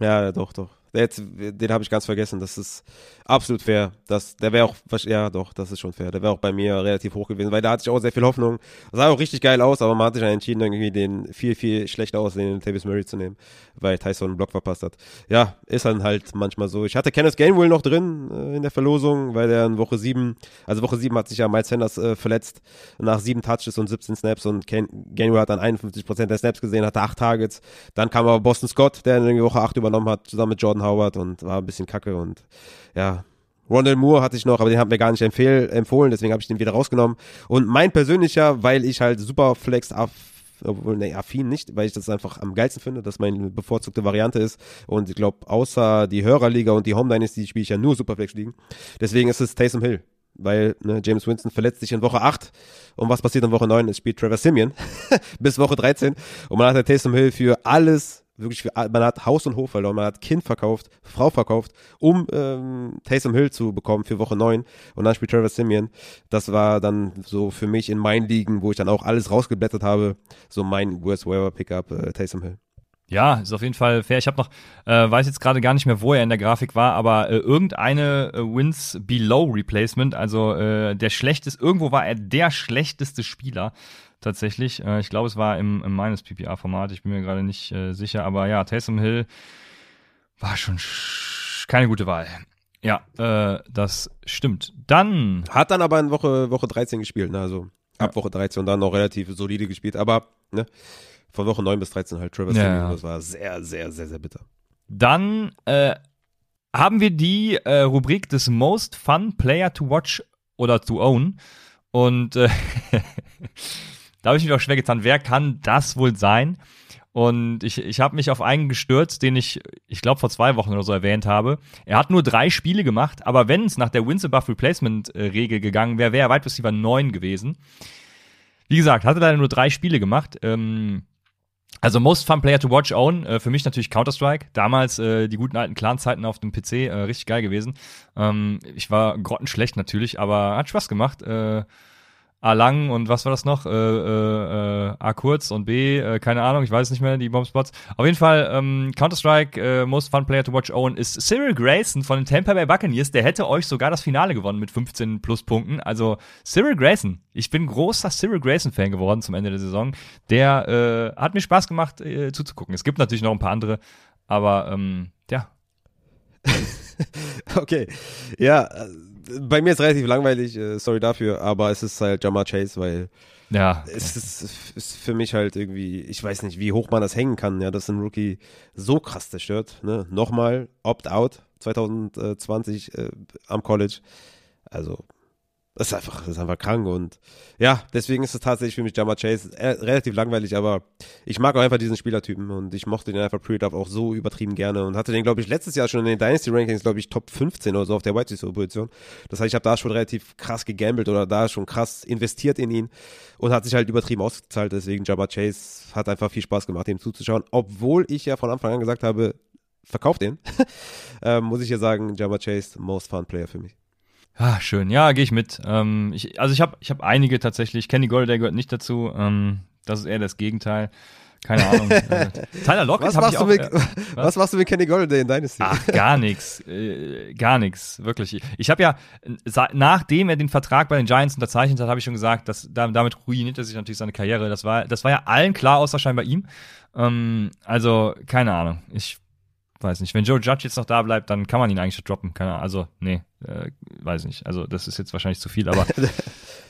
Ja. ja, doch, doch. Jetzt, den habe ich ganz vergessen. Das ist absolut fair. Das, der wäre auch, ja doch, das ist schon fair. Der wäre auch bei mir relativ hoch gewesen, weil da hatte ich auch sehr viel Hoffnung. Das sah auch richtig geil aus, aber man hat sich dann entschieden, irgendwie den viel, viel schlechter aussehenden Tavis Murray zu nehmen, weil Tyson einen Block verpasst hat. Ja, ist dann halt manchmal so. Ich hatte Kenneth Gainwell noch drin äh, in der Verlosung, weil der in Woche 7, also Woche 7 hat sich ja Miles Sanders äh, verletzt, nach 7 Touches und 17 Snaps und Ken, Gainwell hat dann 51% der Snaps gesehen, hatte 8 Targets. Dann kam aber Boston Scott, der in der Woche 8 übernommen hat, zusammen mit Jordan Howard und war ein bisschen kacke und ja, Rondell Moore hatte ich noch, aber den haben wir gar nicht empfehl, empfohlen, deswegen habe ich den wieder rausgenommen. Und mein persönlicher, weil ich halt super flex obwohl, ne, affin nicht, weil ich das einfach am geilsten finde, dass meine bevorzugte Variante ist. Und ich glaube, außer die Hörerliga und die Home Dynasty spiele ich ja nur Superflex liegen. Deswegen ist es Taysom Hill. Weil ne, James Winston verletzt sich in Woche 8. Und was passiert in Woche 9? Es spielt Trevor Simeon bis Woche 13. Und man hat der Taysom Hill für alles wirklich, für, man hat Haus und Hof verloren, man hat Kind verkauft, Frau verkauft, um ähm, Taysom Hill zu bekommen für Woche 9 und dann spielt Trevor Simeon. Das war dann so für mich in meinen Ligen, wo ich dann auch alles rausgeblättert habe, so mein Worst Waiver Pickup, äh, Taysom Hill. Ja, ist auf jeden Fall fair. Ich habe noch, äh, weiß jetzt gerade gar nicht mehr, wo er in der Grafik war, aber äh, irgendeine äh, Wins Below Replacement, also äh, der schlechteste, irgendwo war er der schlechteste Spieler tatsächlich. Äh, ich glaube, es war im, im meines PPA-Format, ich bin mir gerade nicht äh, sicher, aber ja, Taysom Hill war schon keine gute Wahl. Ja, äh, das stimmt. Dann. Hat dann aber in Woche, Woche 13 gespielt, ne? Also ab ja. Woche 13 und dann noch relativ solide gespielt, aber ne? Von Woche 9 bis 13 halt Travis ja, ja. Das war sehr, sehr, sehr, sehr bitter. Dann äh, haben wir die äh, Rubrik des Most Fun Player to Watch oder to Own. Und äh, Da habe ich mich auch schwer getan, wer kann das wohl sein? Und ich, ich habe mich auf einen gestürzt, den ich, ich glaube, vor zwei Wochen oder so erwähnt habe. Er hat nur drei Spiele gemacht, aber wenn es nach der Wins Above Replacement-Regel gegangen wäre, wäre er Wide Receiver 9 gewesen. Wie gesagt, hatte leider nur drei Spiele gemacht. Ähm, also Most Fun Player to Watch Own, äh, für mich natürlich Counter-Strike. Damals äh, die guten alten Clan-Zeiten auf dem PC, äh, richtig geil gewesen. Ähm, ich war grottenschlecht natürlich, aber hat Spaß gemacht. A lang und was war das noch? Äh, äh, äh, A kurz und B, äh, keine Ahnung, ich weiß nicht mehr, die Bombspots. Auf jeden Fall, ähm, Counter-Strike, äh, Most Fun Player to Watch Owen ist Cyril Grayson von den Tampa Bay Buccaneers. Der hätte euch sogar das Finale gewonnen mit 15 Pluspunkten. Also Cyril Grayson. Ich bin großer Cyril Grayson-Fan geworden zum Ende der Saison. Der äh, hat mir Spaß gemacht äh, zuzugucken. Es gibt natürlich noch ein paar andere, aber ähm, ja. okay. Ja, bei mir ist relativ langweilig, äh, sorry dafür, aber es ist halt Jamar Chase, weil ja. Es ist, ist, für mich halt irgendwie, ich weiß nicht, wie hoch man das hängen kann, ja, dass ein Rookie so krass zerstört. Ne? Nochmal, Opt-out 2020 äh, am College. Also, Das ist einfach, das ist einfach krank und ja, deswegen ist es tatsächlich für mich Jama Chase äh, relativ langweilig, aber ich mag auch einfach diesen Spielertypen und ich mochte den einfach Pre-Draft auch so übertrieben gerne und hatte den, glaube ich, letztes Jahr schon in den Dynasty Rankings, glaube ich, Top 15 oder so auf der White Position. Das heißt, ich habe da schon relativ krass gegambelt oder da schon krass investiert in ihn und hat sich halt übertrieben ausgezahlt, deswegen Jama Chase hat einfach viel Spaß gemacht, ihm zuzuschauen, obwohl ich ja von Anfang an gesagt habe, verkauft den, ähm, muss ich ja sagen, Jama Chase, most fun Player für mich. Ah, schön. Ja, gehe ich mit. Ähm, ich, also ich habe ich hab einige tatsächlich. Kenny Golladay gehört nicht dazu. Ähm, das ist eher das Gegenteil. Keine Ahnung. äh, Tyler Lockett Was habe machst, ich du auch. mit, äh, was? machst du mit Kenny Golladay in Dynasty? Ach, gar nichts. Äh, gar nichts, wirklich. Ich habe ja, nachdem er den Vertrag bei den Giants unterzeichnet hat, habe ich schon gesagt, dass da, damit ruiniert er sich natürlich seine Karriere. Das war, das war ja allen klar, außer scheinbar ihm. Ähm, also, keine Ahnung. Ich weiß nicht. Wenn Joe Judge jetzt noch da bleibt, dann kann man ihn eigentlich droppen. Keine Ahnung. Also, nee, äh, weiß nicht. Also, das ist jetzt wahrscheinlich zu viel, aber das ist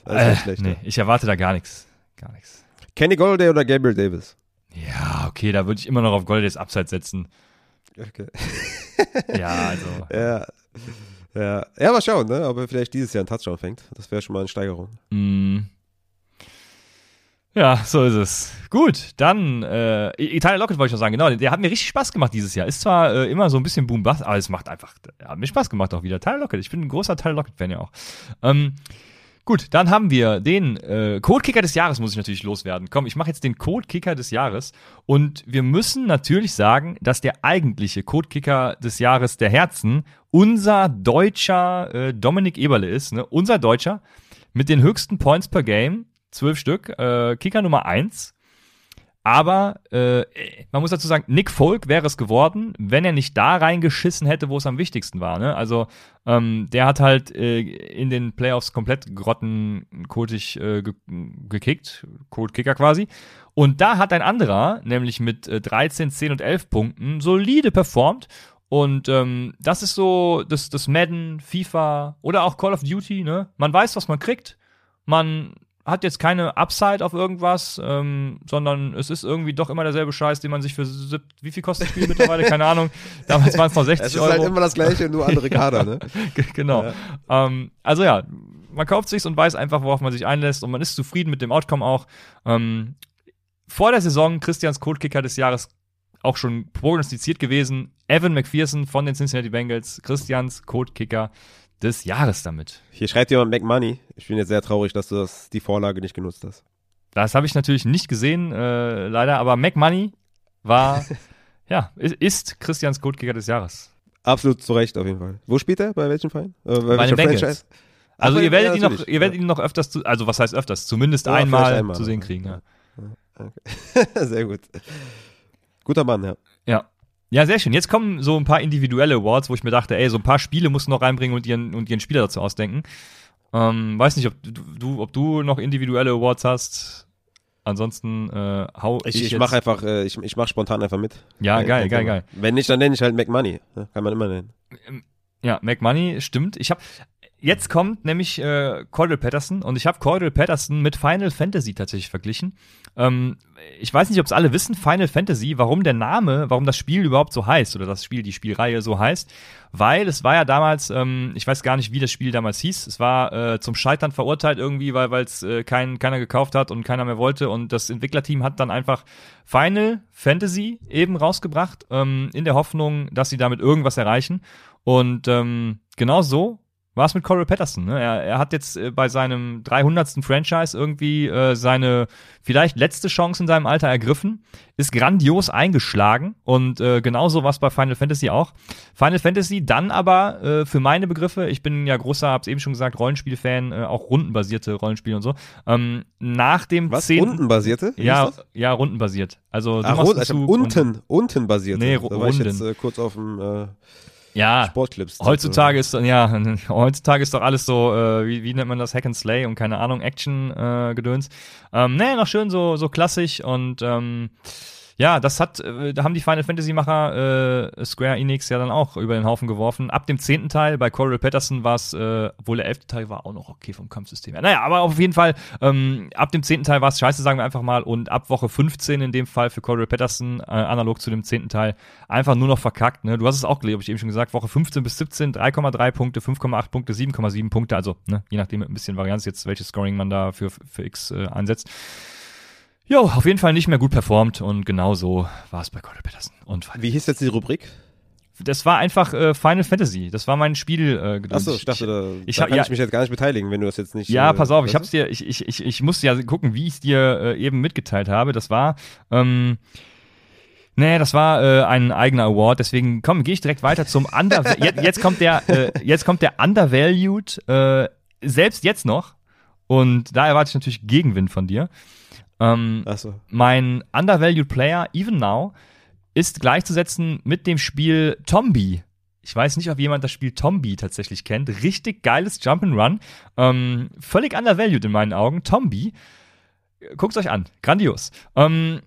äh, nicht schlecht. nee, ich erwarte da gar nichts. Gar nichts. Kenny Golladay oder Gabriel Davis? Ja, okay, da würde ich immer noch auf Goldays Upside setzen. Okay. Ja, also. Ja. Ja. ja, mal schauen, ne? ob er vielleicht dieses Jahr einen Touchdown fängt. Das wäre schon mal eine Steigerung. Mm. Ja, so ist es. Gut, dann äh, Tyler Lockett wollte ich noch sagen, genau, der hat mir richtig Spaß gemacht dieses Jahr. Ist zwar äh, immer so ein bisschen boom bust, aber es macht einfach, hat mir Spaß gemacht auch wieder. Tyler Lockett, ich bin ein großer Tyler Lockett-Fan ja auch. Ähm, gut, dann haben wir den äh, Code-Kicker des Jahres, muss ich natürlich loswerden. Komm, ich mache jetzt den Code-Kicker des Jahres und wir müssen natürlich sagen, dass der eigentliche Code-Kicker des Jahres der Herzen unser deutscher äh, Dominik Eberle ist, ne? unser Deutscher mit den höchsten Points per Game, zwölf Stück, äh, Kicker Nummer eins. Aber äh, man muss dazu sagen, Nick Folk wäre es geworden, wenn er nicht da reingeschissen hätte, wo es am wichtigsten war. Ne? Also ähm, der hat halt äh, in den Playoffs komplett grottenkotig äh, ge gekickt, Code-Kicker quasi. Und da hat ein anderer, nämlich mit äh, 13, 10 und 11 Punkten, solide performt. Und ähm, das ist so das, das Madden, FIFA oder auch Call of Duty. Ne? Man weiß, was man kriegt. Man hat jetzt keine Upside auf irgendwas, ähm, sondern es ist irgendwie doch immer derselbe Scheiß, den man sich für wie viel kostet das Spiel mittlerweile? Keine Ahnung. Damals waren es noch 60 Es ist Euro. halt immer das gleiche, nur andere Kader, ne? Genau. Ähm, also ja, man kauft sich's und weiß einfach, worauf man sich einlässt und man ist zufrieden mit dem Outcome auch. Ähm, vor der Saison Christians Codekicker des Jahres auch schon prognostiziert gewesen. Evan McPherson von den Cincinnati Bengals, Christians Codekicker des Jahres damit. Hier schreibt jemand McMoney. Ich bin jetzt sehr traurig, dass du das, die Vorlage nicht genutzt hast. Das habe ich natürlich nicht gesehen, äh, leider, aber McMoney war, ja, ist, ist Christians Codekicker des Jahres. Absolut zu Recht auf jeden Fall. Wo spielt er? Bei welchem Verein? Äh, bei, Bei den Bengals. Also Ach, ihr werdet ja, ihn noch, ihr werdet ihn noch öfters zu, also was heißt öfters, zumindest Ja, einmal, einmal. zu sehen kriegen, ja. Sehr gut. Guter Mann, ja. Ja. Ja, sehr schön. Jetzt kommen so ein paar individuelle Awards, wo ich mir dachte, ey, so ein paar Spiele musst du noch reinbringen und ihren, und ihren Spieler dazu ausdenken. Ähm, weiß nicht, ob du, ob du noch individuelle Awards hast. Ansonsten äh, hau ich, Ich, ich mache einfach, äh, ich, ich mach spontan einfach mit. Ja, Kein- geil, geil, geil. Wenn nicht, dann nenne ich halt McMoney. Ne? Kann man immer nennen. Ja, McMoney, stimmt. Ich habe jetzt kommt nämlich äh, Cordell Patterson und ich habe Cordell Patterson mit Final Fantasy tatsächlich verglichen. Ähm, ich weiß nicht, ob es alle wissen, Final Fantasy, warum der Name, warum das Spiel überhaupt so heißt oder das Spiel, die Spielreihe so heißt, weil es war ja damals, ähm, ich weiß gar nicht, wie das Spiel damals hieß, es war äh, zum Scheitern verurteilt irgendwie, weil es äh, kein, keiner gekauft hat und keiner mehr wollte und das Entwicklerteam hat dann einfach Final Fantasy eben rausgebracht, ähm, in der Hoffnung, dass sie damit irgendwas erreichen. Und ähm, genau so war es mit Coral Patterson. Ne? Er, er hat jetzt äh, bei seinem 300. Franchise irgendwie äh, seine vielleicht letzte Chance in seinem Alter ergriffen, ist grandios eingeschlagen und äh, genauso war es bei Final Fantasy auch. Final Fantasy dann aber äh, für meine Begriffe, ich bin ja großer, hab's eben schon gesagt, Rollenspiel-Fan, äh, auch rundenbasierte Rollenspiele und so. Ähm, nach dem Was? 10. Untenbasierte? Wie Ja, ja, rundenbasiert. Also du Ah, rund, also unten, unten basierte. Nee, da war ich jetzt Runden. äh, kurz auf dem ja, Sportclips. Heutzutage ist ja heutzutage ist doch alles so äh, wie, wie nennt man das Hack and Slay und keine Ahnung Action äh. Ähm, nee, noch schön so so klassisch und ähm, Ja, das hat, äh, da haben die Final Fantasy Macher äh, Square Enix ja dann auch über den Haufen geworfen. Ab dem zehnten Teil bei Coral Patterson war es, äh, obwohl der elfte Teil war auch noch okay vom Kampfsystem. Ja, naja, aber auf jeden Fall, ähm, ab dem zehnten Teil war es scheiße, sagen wir einfach mal, und ab Woche 15 in dem Fall für Coral Patterson, äh, analog zu dem zehnten Teil, einfach nur noch verkackt. Ne? Du hast es auch, glaube ich, eben schon gesagt, Woche 15 bis 17, 3,3 Punkte, 5,8 Punkte, 7,7 Punkte, also ne, je nachdem mit ein bisschen Varianz jetzt, welches Scoring man da für, für X äh, einsetzt. Jo, auf jeden Fall nicht mehr gut performt und genau so war es bei Cordell Peterson. Und Wie hieß jetzt die Rubrik? das war einfach äh, Final Fantasy. Das war mein Spiel. Äh, Achso, ich dachte, da, ich, da kann ja- ich mich jetzt gar nicht beteiligen, wenn du das jetzt nicht. Ja, äh, pass auf, ich hab's dir, ich, ich, ich, ich musste ja gucken, wie ich es dir äh, eben mitgeteilt habe. Das war, ähm, nee, das war äh, ein eigener Award, deswegen komm, gehe ich direkt weiter zum Under. jetzt, jetzt kommt der, äh, jetzt kommt der Undervalued, äh, selbst jetzt noch. Und da erwarte ich natürlich Gegenwind von dir. Ähm? Achso. mein Undervalued Player, even now, ist gleichzusetzen mit dem Spiel Tombi. Ich weiß nicht, ob jemand das Spiel Tombi tatsächlich kennt. Richtig geiles Jump'n'Run. Ähm, völlig undervalued in meinen Augen. Tombi. Guckt's euch an. Grandios. Ähm,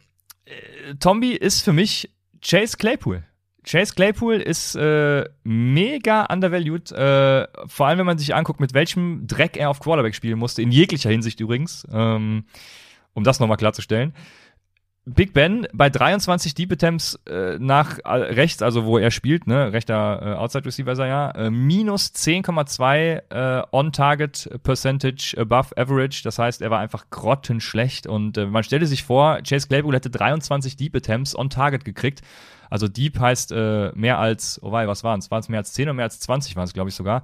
äh, Tombi ist für mich Chase Claypool. Chase Claypool ist äh, mega undervalued, äh, vor allem wenn man sich anguckt, mit welchem Dreck er auf Quarterback spielen musste, in jeglicher Hinsicht übrigens, ähm, um das nochmal klarzustellen. Big Ben bei 23 Deep Attempts äh, nach äh, rechts, also wo er spielt, ne, rechter äh, Outside Receiver er ja, äh, minus 10,2 äh, On-Target Percentage above average. Das heißt, er war einfach grottenschlecht und äh, man stelle sich vor, Chase Claypool hätte 23 Deep Attempts on Target gekriegt. Also Deep heißt mehr als, oh wei, was waren es? Waren es mehr als 10 oder mehr als 20 waren es, glaube ich sogar.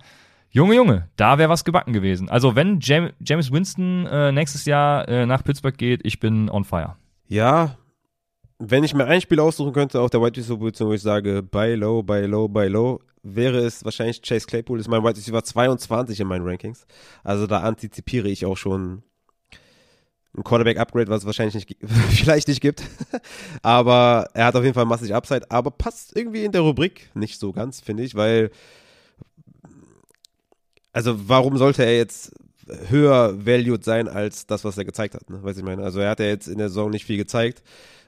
Junge, Junge, da wäre was gebacken gewesen. Also wenn Jam James Winston äh, nächstes Jahr äh, nach Pittsburgh geht, ich bin on fire. Ja, wenn ich mir ein Spiel aussuchen könnte auf der Wide Receiver Position, wo ich sage, buy low, buy low, buy low, wäre es wahrscheinlich Chase Claypool. Ist mein Wide Receiver 22 in meinen Rankings. Also da antizipiere ich auch schon ein Quarterback-Upgrade, was es wahrscheinlich nicht, vielleicht nicht gibt. aber er hat auf jeden Fall massig Upside, aber passt irgendwie in der Rubrik nicht so ganz, finde ich, weil also warum sollte er jetzt höher valued sein als das, was er gezeigt hat, ne? Weiß ich meine. Also er hat ja jetzt in der Saison nicht viel gezeigt.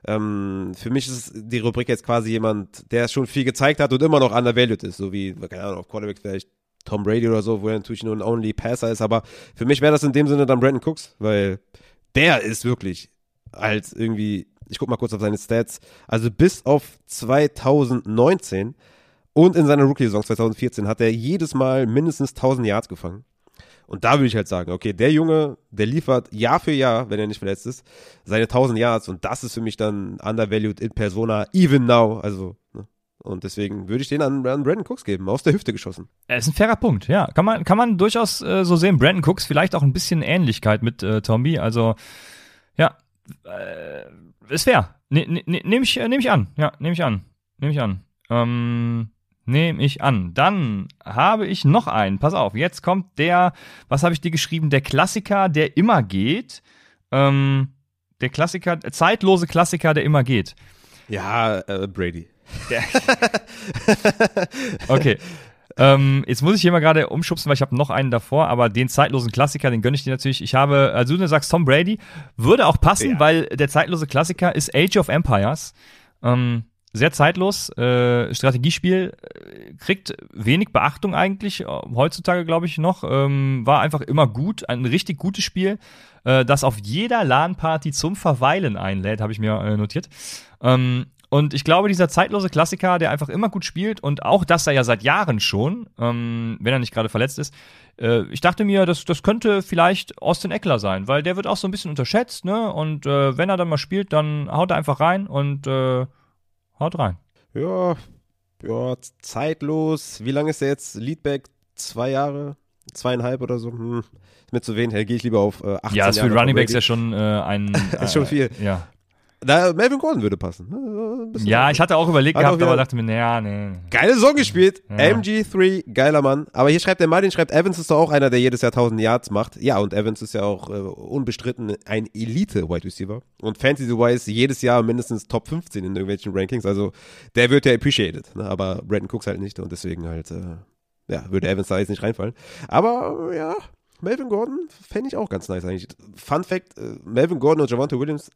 Ähm, für mich ist die Rubrik jetzt quasi jemand, der schon viel gezeigt hat und immer noch undervalued ist, so wie, keine Ahnung, auf Quarterback vielleicht Tom Brady oder so, wo er natürlich nur ein Only Passer ist, aber für mich wäre das in dem Sinne dann Brandon Cooks, weil der ist wirklich als irgendwie, ich guck mal kurz auf seine Stats, also bis auf 2019 und in seiner Rookie-Saison 2014 hat er jedes Mal mindestens 1000 Yards gefangen. Und da würde ich halt sagen, okay, der Junge, der liefert Jahr für Jahr, wenn er nicht verletzt ist, seine 1000 Yards und das ist für mich dann undervalued in persona, even now, also, ne? Und deswegen würde ich den an, an Brandon Cooks geben, aus der Hüfte geschossen. Er ist ein fairer Punkt, ja. Kann man, kann man durchaus äh, so sehen. Brandon Cooks vielleicht auch ein bisschen Ähnlichkeit mit äh, Tomby. Also, ja, äh, ist fair. Ne, ne, ne, nehme ich, äh, nehm ich an. Ja, nehme ich an. Nehme ich an. Ähm, nehme ich an. Dann habe ich noch einen. Pass auf, jetzt kommt der, was habe ich dir geschrieben? Der Klassiker, der immer geht. Ähm, der Klassiker, zeitlose Klassiker, der immer geht. Ja, äh, Brady. Okay. ähm, jetzt muss ich hier mal gerade umschubsen, weil ich habe noch einen davor, aber den zeitlosen Klassiker, den gönne ich dir natürlich. Ich habe, also du sagst Tom Brady, würde auch passen, Ja. weil der zeitlose Klassiker ist Age of Empires. Ähm, sehr zeitlos, äh, Strategiespiel, äh, kriegt wenig Beachtung eigentlich, äh, heutzutage glaube ich noch, ähm, war einfach immer gut, ein richtig gutes Spiel, äh, das auf jeder LAN-Party zum Verweilen einlädt, habe ich mir äh, notiert. Ähm, und ich glaube, dieser zeitlose Klassiker, der einfach immer gut spielt und auch das er ja seit Jahren schon, ähm, wenn er nicht gerade verletzt ist, äh, ich dachte mir, das, das könnte vielleicht Austin Eckler sein, weil der wird auch so ein bisschen unterschätzt, ne? Und äh, wenn er dann mal spielt, dann haut er einfach rein und äh, haut rein. Ja, ja, zeitlos. Wie lange ist er jetzt? Leadback? Zwei Jahre? Zweieinhalb oder so? Hm. Ist mir zu wenig. Da gehe ich lieber auf äh, 18 Ja, ist für Jahre Running Backs Brady. ja schon äh, ein. Ist schon äh, viel. Ja. Da, Melvin Gordon würde passen. ne? Ja, ich hatte auch überlegt Hat auch gehabt, aber dachte mir, naja, nee. Geile Saison gespielt. Ja. MG3, geiler Mann. Aber hier schreibt der Martin, schreibt, Evans ist doch auch einer, der jedes Jahr 1000 Yards macht. Ja, und Evans ist ja auch äh, unbestritten ein Elite-Wide Receiver. Und Fantasy-wise jedes Jahr mindestens Top 15 in irgendwelchen Rankings. Also der wird ja appreciated. Ne? Aber Brandon Cooks halt nicht. Und deswegen halt, äh, ja, würde Evans da jetzt nicht reinfallen. Aber ja, Melvin Gordon fände ich auch ganz nice eigentlich. Fun Fact, äh, Melvin Gordon und Javante Williams,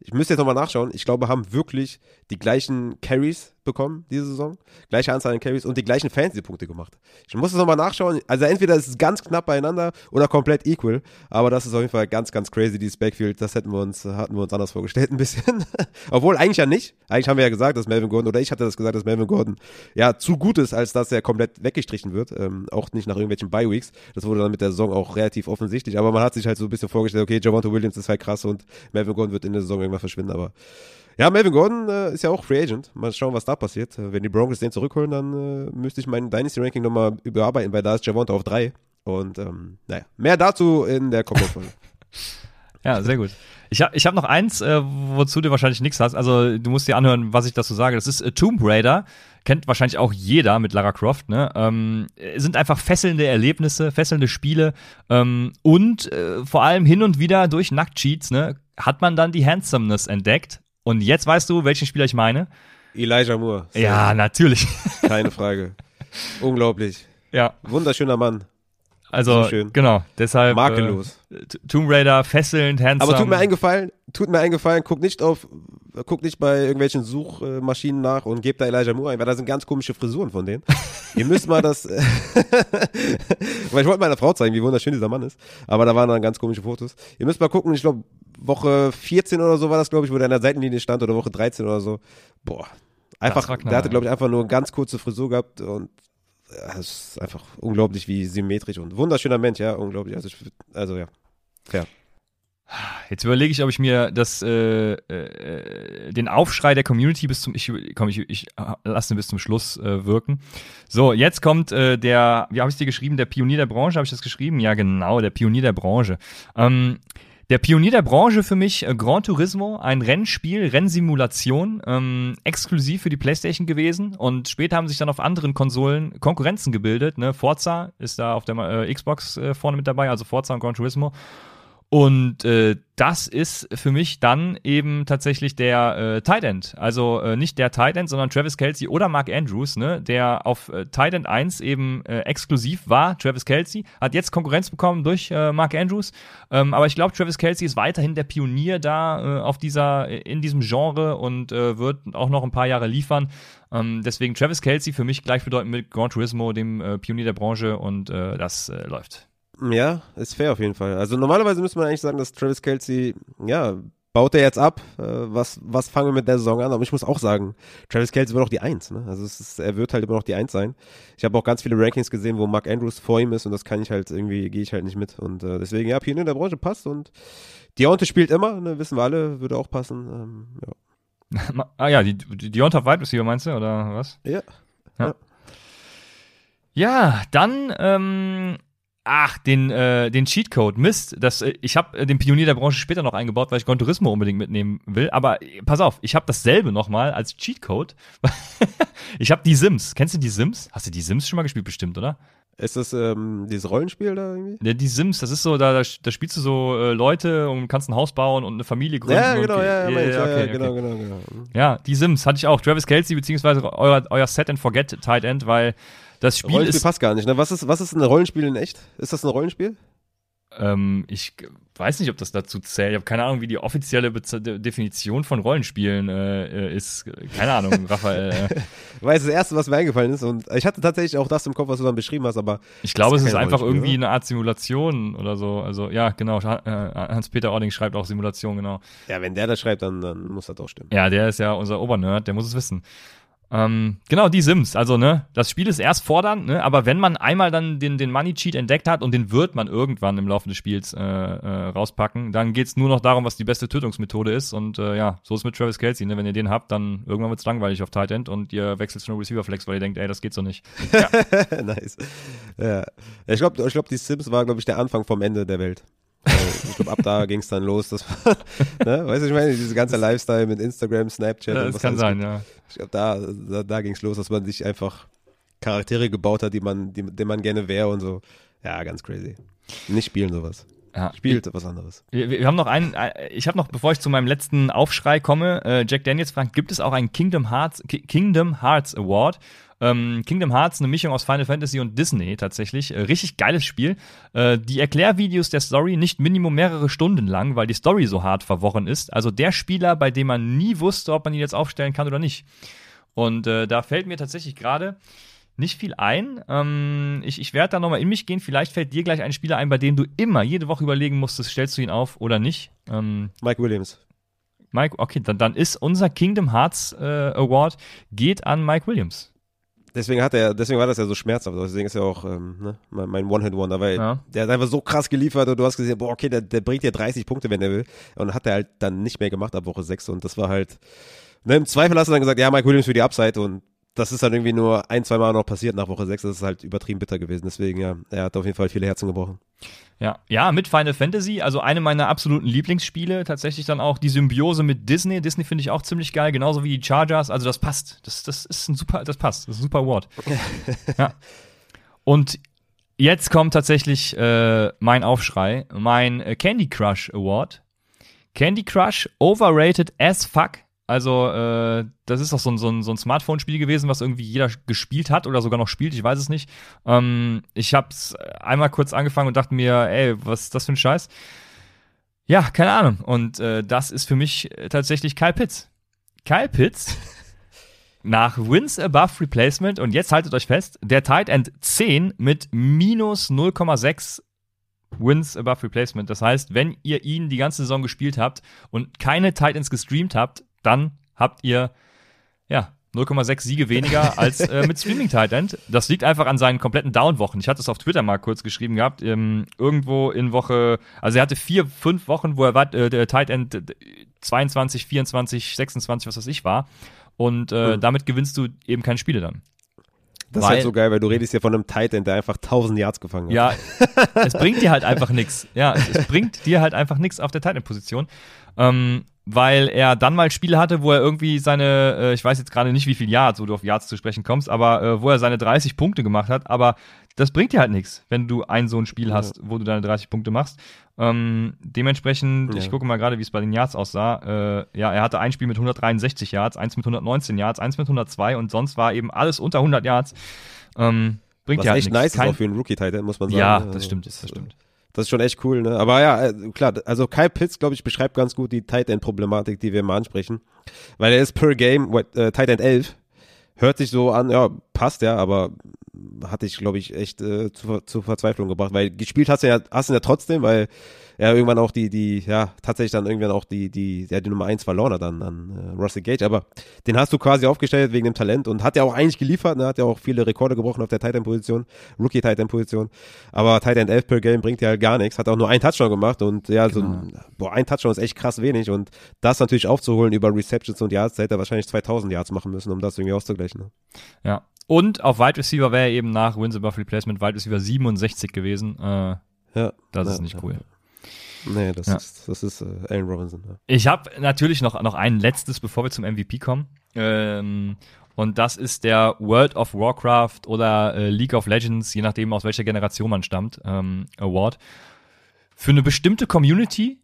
ich müsste jetzt nochmal nachschauen, ich glaube, haben wirklich die gleichen Carries bekommen diese Saison, gleiche Anzahl an Carries und die gleichen Fantasy-Punkte gemacht. Ich muss es nochmal nachschauen, also entweder ist es ganz knapp beieinander oder komplett equal, aber das ist auf jeden Fall ganz, ganz crazy, dieses Backfield, das hätten wir uns, hatten wir uns anders vorgestellt ein bisschen. Obwohl eigentlich ja nicht, eigentlich haben wir ja gesagt, dass Melvin Gordon, oder ich hatte das gesagt, dass Melvin Gordon ja zu gut ist, als dass er komplett weggestrichen wird, ähm, auch nicht nach irgendwelchen Bye-Weeks, das wurde dann mit der Saison auch relativ offensichtlich, aber man hat sich halt so ein bisschen vorgestellt, okay, Javante Williams ist halt krass und Melvin Gordon wird in der Saison irgendwann verschwinden, aber ja, Melvin Gordon äh, ist ja auch Free Agent. Mal schauen, was da passiert. Äh, wenn die Broncos den zurückholen, dann äh, müsste ich mein Dynasty-Ranking nochmal überarbeiten, weil da ist Javonte auf drei. Und ähm, naja, mehr dazu in der kommenden Folge. ja, sehr gut. Ich habe ich hab noch eins, äh, wozu du wahrscheinlich nichts hast. Also du musst dir anhören, was ich dazu sage. Das ist äh, Tomb Raider. Kennt wahrscheinlich auch jeder mit Lara Croft. Ne? Ähm, sind einfach fesselnde Erlebnisse, fesselnde Spiele. Ähm, und äh, vor allem hin und wieder durch Nacktcheats ne, hat man dann die Handsomeness entdeckt und jetzt weißt du, welchen Spieler ich meine? Elijah Moore. Ja, natürlich. Keine Frage. Unglaublich. Ja. Wunderschöner Mann. Also, so genau, deshalb. Makellos. Äh, Tomb Raider, fesselnd, handsome. Aber tut mir eingefallen, tut mir eingefallen, guck nicht auf, guck nicht bei irgendwelchen Suchmaschinen nach und gebt da Elijah Moore ein, weil da sind ganz komische Frisuren von denen. Ihr müsst mal das, weil ich wollte meiner Frau zeigen, wie wunderschön dieser Mann ist, aber da waren dann ganz komische Fotos. Ihr müsst mal gucken, ich glaube, Woche 14 oder so war das, glaube ich, wo der an der Seitenlinie stand oder Woche 13 oder so. Boah. Einfach, der hatte, glaube ich, einfach nur eine ganz kurze Frisur gehabt und es ist einfach unglaublich, wie symmetrisch und wunderschöner Mensch, ja, unglaublich. Also, ich, also ja, fair. Jetzt überlege ich, ob ich mir das, äh, äh, den Aufschrei der Community bis zum, ich, komm, ich, ich lasse bis zum Schluss äh, wirken. So, jetzt kommt äh, der, wie habe ich dir geschrieben, der Pionier der Branche, habe ich das geschrieben? Ja, genau, der Pionier der Branche. Ähm, der Pionier der Branche für mich, äh, Gran Turismo, ein Rennspiel, Rennsimulation, ähm, exklusiv für die Playstation gewesen und später haben sich dann auf anderen Konsolen Konkurrenzen gebildet. Ne? Forza ist da auf der äh, Xbox äh, vorne mit dabei, also Forza und Gran Turismo. Und äh, das ist für mich dann eben tatsächlich der äh, Tight End. Also äh, nicht der Tight End, sondern Travis Kelsey oder Mark Andrews, ne, der auf äh, Tight End 1 eben äh, exklusiv war. Travis Kelsey hat jetzt Konkurrenz bekommen durch äh, Mark Andrews. Ähm, aber ich glaube, Travis Kelsey ist weiterhin der Pionier da äh, auf dieser, in diesem Genre und äh, wird auch noch ein paar Jahre liefern. Ähm, deswegen Travis Kelsey für mich gleichbedeutend mit Gran Turismo, dem äh, Pionier der Branche und äh, das äh, läuft. Ja, ist fair auf jeden Fall. Also normalerweise müsste man eigentlich sagen, dass Travis Kelsey, ja, baut er jetzt ab? Äh, was, was fangen wir mit der Saison an? Aber ich muss auch sagen, Travis Kelsey wird noch die Eins. Ne? Also ist, er wird halt immer noch die Eins sein. Ich habe auch ganz viele Rankings gesehen, wo Mark Andrews vor ihm ist und das kann ich halt irgendwie, gehe ich halt nicht mit. Und äh, deswegen, ja, Pionier in der Branche passt und Deontay spielt immer, ne? wissen wir alle, würde auch passen. Ähm, ja. ah ja, die, die Deontay Wide Receiver meinst du, oder was? Ja. Ja, ja. ja dann ähm, Ach, den, äh, den Cheatcode. Mist. Das, äh, ich habe äh, den Pionier der Branche später noch eingebaut, weil ich Gran Turismo unbedingt mitnehmen will. Aber äh, pass auf, ich habe dasselbe nochmal als Cheatcode. ich habe die Sims. Kennst du die Sims? Hast du die Sims schon mal gespielt, bestimmt, oder? Ist das ähm, dieses Rollenspiel da irgendwie? Ja, die Sims, das ist so, da, da, da spielst du so äh, Leute und kannst ein Haus bauen und eine Familie gründen. Ja, genau, und, ja, ja, ja, okay, ja, genau, okay. genau, genau. Ja, die Sims hatte ich auch. Travis Kelsey, beziehungsweise euer, euer Set and Forget Tight End, weil das Spiel Rollenspiel ist, passt gar nicht. Ne? Was ist was ist ein Rollenspiel in echt? Ist das ein Rollenspiel? Ähm, ich weiß nicht, ob das dazu zählt. Ich habe keine Ahnung, wie die offizielle Be Definition von Rollenspielen äh, ist. Keine Ahnung, Raphael. Äh. Weil das erste, was mir eingefallen ist, und ich hatte tatsächlich auch das im Kopf, was du dann beschrieben hast, aber. Ich glaube, es ist einfach irgendwie eine Art Simulation oder so. Also, ja, genau. Äh, Hans-Peter Ording schreibt auch Simulation, genau. Ja, wenn der das schreibt, dann, dann muss das auch stimmen. Ja, der ist ja unser Obernerd, der muss es wissen. Ähm, genau, die Sims. Also, ne, das Spiel ist erst fordernd, ne, aber wenn man einmal dann den, den Money Cheat entdeckt hat und den wird man irgendwann im Laufe des Spiels äh, äh, rauspacken, dann geht's nur noch darum, was die beste Tötungsmethode ist. Und äh, ja, so ist mit Travis Kelsey, ne? Wenn ihr den habt, dann irgendwann wird's langweilig auf Tight End und ihr wechselt zu einem Receiver Flex, weil ihr denkt, ey, das geht so nicht. Ja. nice. Ja. Ich glaube, ich glaub, die Sims war, glaube ich, der Anfang vom Ende der Welt. Ich glaube, ab da ging es dann los. Das ne? Weißt du, ich meine, diese ganze Lifestyle mit Instagram, Snapchat ja, und was kann sein, ja. Ich glaube, da, da, da ging es los, dass man sich einfach Charaktere gebaut hat, die man, die, die man gerne wäre und so. Ja, ganz crazy. Nicht spielen sowas. ja. spielt was anderes. Wir, wir haben noch einen, ich habe noch, bevor ich zu meinem letzten Aufschrei komme, äh, Jack Daniels fragt, gibt es auch einen Kingdom Hearts, Kingdom Hearts Award? Ähm, Kingdom Hearts, eine Mischung aus Final Fantasy und Disney tatsächlich. Äh, richtig geiles Spiel. Äh, die Erklärvideos der Story nicht Minimum mehrere Stunden lang, weil die Story so hart verworren ist. Also der Spieler, bei dem man nie wusste, ob man ihn jetzt aufstellen kann oder nicht. Und äh, da fällt mir tatsächlich gerade nicht viel ein. Ähm, ich ich werde da nochmal in mich gehen. Vielleicht fällt dir gleich ein Spieler ein, bei dem du immer jede Woche überlegen musstest, stellst du ihn auf oder nicht. Ähm, Mike Williams. Mike, okay, dann, dann ist unser Kingdom Hearts äh, Award geht an Mike Williams. Deswegen hat er, deswegen war das ja so schmerzhaft. Deswegen ist ja auch ähm, ne, mein One-Hit-Wonder, weil ja. der hat einfach so krass geliefert und du hast gesehen, boah, okay, der, der bringt dir 30 Punkte, wenn er will. Und hat er halt dann nicht mehr gemacht ab Woche 6 und das war halt, ne, im Zweifel hast du dann gesagt, ja, Mike Williams für die Upside und das ist dann irgendwie nur ein, zwei Mal noch passiert nach Woche 6. Das ist halt übertrieben bitter gewesen. Deswegen, ja, er hat auf jeden Fall viele Herzen gebrochen. Ja, ja, mit Final Fantasy, also eine meiner absoluten Lieblingsspiele, tatsächlich dann auch die Symbiose mit Disney. Disney finde ich auch ziemlich geil, genauso wie die Chargers. Also das passt. Das, das ist ein super, das passt. Das ist ein super Wort. ja. Und jetzt kommt tatsächlich äh, mein Aufschrei, mein äh, Candy Crush Award. Candy Crush overrated as fuck. Also, äh, das ist doch so ein, so ein, so ein Smartphone-Spiel gewesen, was irgendwie jeder gespielt hat oder sogar noch spielt, ich weiß es nicht. Ähm, ich hab's einmal kurz angefangen und dachte mir, ey, was ist das für ein Scheiß? Ja, keine Ahnung. Und äh, das ist für mich tatsächlich Kyle Pitts. Kyle Pitts nach Wins Above Replacement und jetzt haltet euch fest, der Tight End 10 mit minus 0,6 Wins above Replacement. Das heißt, wenn ihr ihn die ganze Saison gespielt habt und keine Titans gestreamt habt, dann habt ihr ja 0,6 Siege weniger als äh, mit Streaming Tight End. Das liegt einfach an seinen kompletten Down-Wochen. Ich hatte es auf Twitter mal kurz geschrieben gehabt. Ähm, irgendwo in Woche, also er hatte vier, fünf Wochen, wo er war, äh, der Tight End 22, 24, 26, was weiß ich war. Und äh, mhm. damit gewinnst du eben keine Spiele dann. Das weil, ist halt so geil, weil du redest hier von einem Tight End, der einfach 1000 Yards gefangen hat. Ja, es bringt dir halt einfach nichts. Ja, es, bringt dir halt einfach nichts auf der Tight End Position. Ähm, weil er dann mal Spiele hatte, wo er irgendwie seine, äh, ich weiß jetzt gerade nicht, wie viel Yards, wo du auf Yards zu sprechen kommst, aber äh, wo er seine 30 Punkte gemacht hat, aber das bringt dir halt nichts, wenn du ein so ein Spiel hast, wo du deine 30 Punkte machst. Ähm, dementsprechend, ja. ich gucke mal gerade, wie es bei den Yards aussah. Äh, ja, er hatte ein Spiel mit 163 Yards, eins mit 119 Yards, eins mit 102 und sonst war eben alles unter 100 Yards. Ähm, bringt Was dir halt echt nice Kein, ist auch für einen Rookie-Titan, muss man sagen. Ja, das stimmt, das stimmt. Das ist schon echt cool, ne? Aber ja, äh, klar, also Kyle Pitts, glaube ich, beschreibt ganz gut die Tight End Problematik, die wir mal ansprechen. Weil er ist per Game äh, Tight End 11. Hört sich so an, ja, passt ja, aber hatte ich, glaube ich, echt äh, zu, zu Verzweiflung gebracht, weil gespielt hast du ja, hast du ja trotzdem, weil er irgendwann auch die, die, ja, tatsächlich dann irgendwann auch die, die, ja, die Nummer eins verloren hat an, an äh, Russell Gage, aber den hast du quasi aufgestellt wegen dem Talent und hat ja auch eigentlich geliefert, ne, hat ja auch viele Rekorde gebrochen auf der Tight End Position, Rookie Tight End Position, aber Tight End 11 per Game bringt ja halt gar nichts, hat auch nur einen Touchdown gemacht und ja, genau. so ein, boah, ein Touchdown ist echt krass wenig und das natürlich aufzuholen über Receptions und Yards, da hätte er wahrscheinlich 2000 Yards machen müssen, um das irgendwie auszugleichen. Ne? Ja, und auf Wide Receiver wäre er eben nach Wins above Replacement Wide Receiver 67 gewesen. Äh, ja, das ja, ist nicht cool. Nee, das ja. ist, das ist äh, Allen Robinson. Ja. Ich habe natürlich noch, noch ein letztes, bevor wir zum MVP kommen. Ähm, und das ist der World of Warcraft oder äh, League of Legends, je nachdem aus welcher Generation man stammt, ähm, Award. Für eine bestimmte Community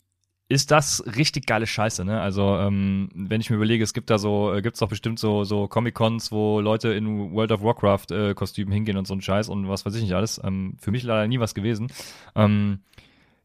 ist das richtig geile Scheiße, ne? Also, ähm, wenn ich mir überlege, es gibt da so, äh, gibt's doch bestimmt so, so Comic-Cons, wo Leute in World of Warcraft-Kostümen äh, hingehen und so ein Scheiß und was weiß ich nicht alles. Ähm, für mich leider nie was gewesen. Ähm,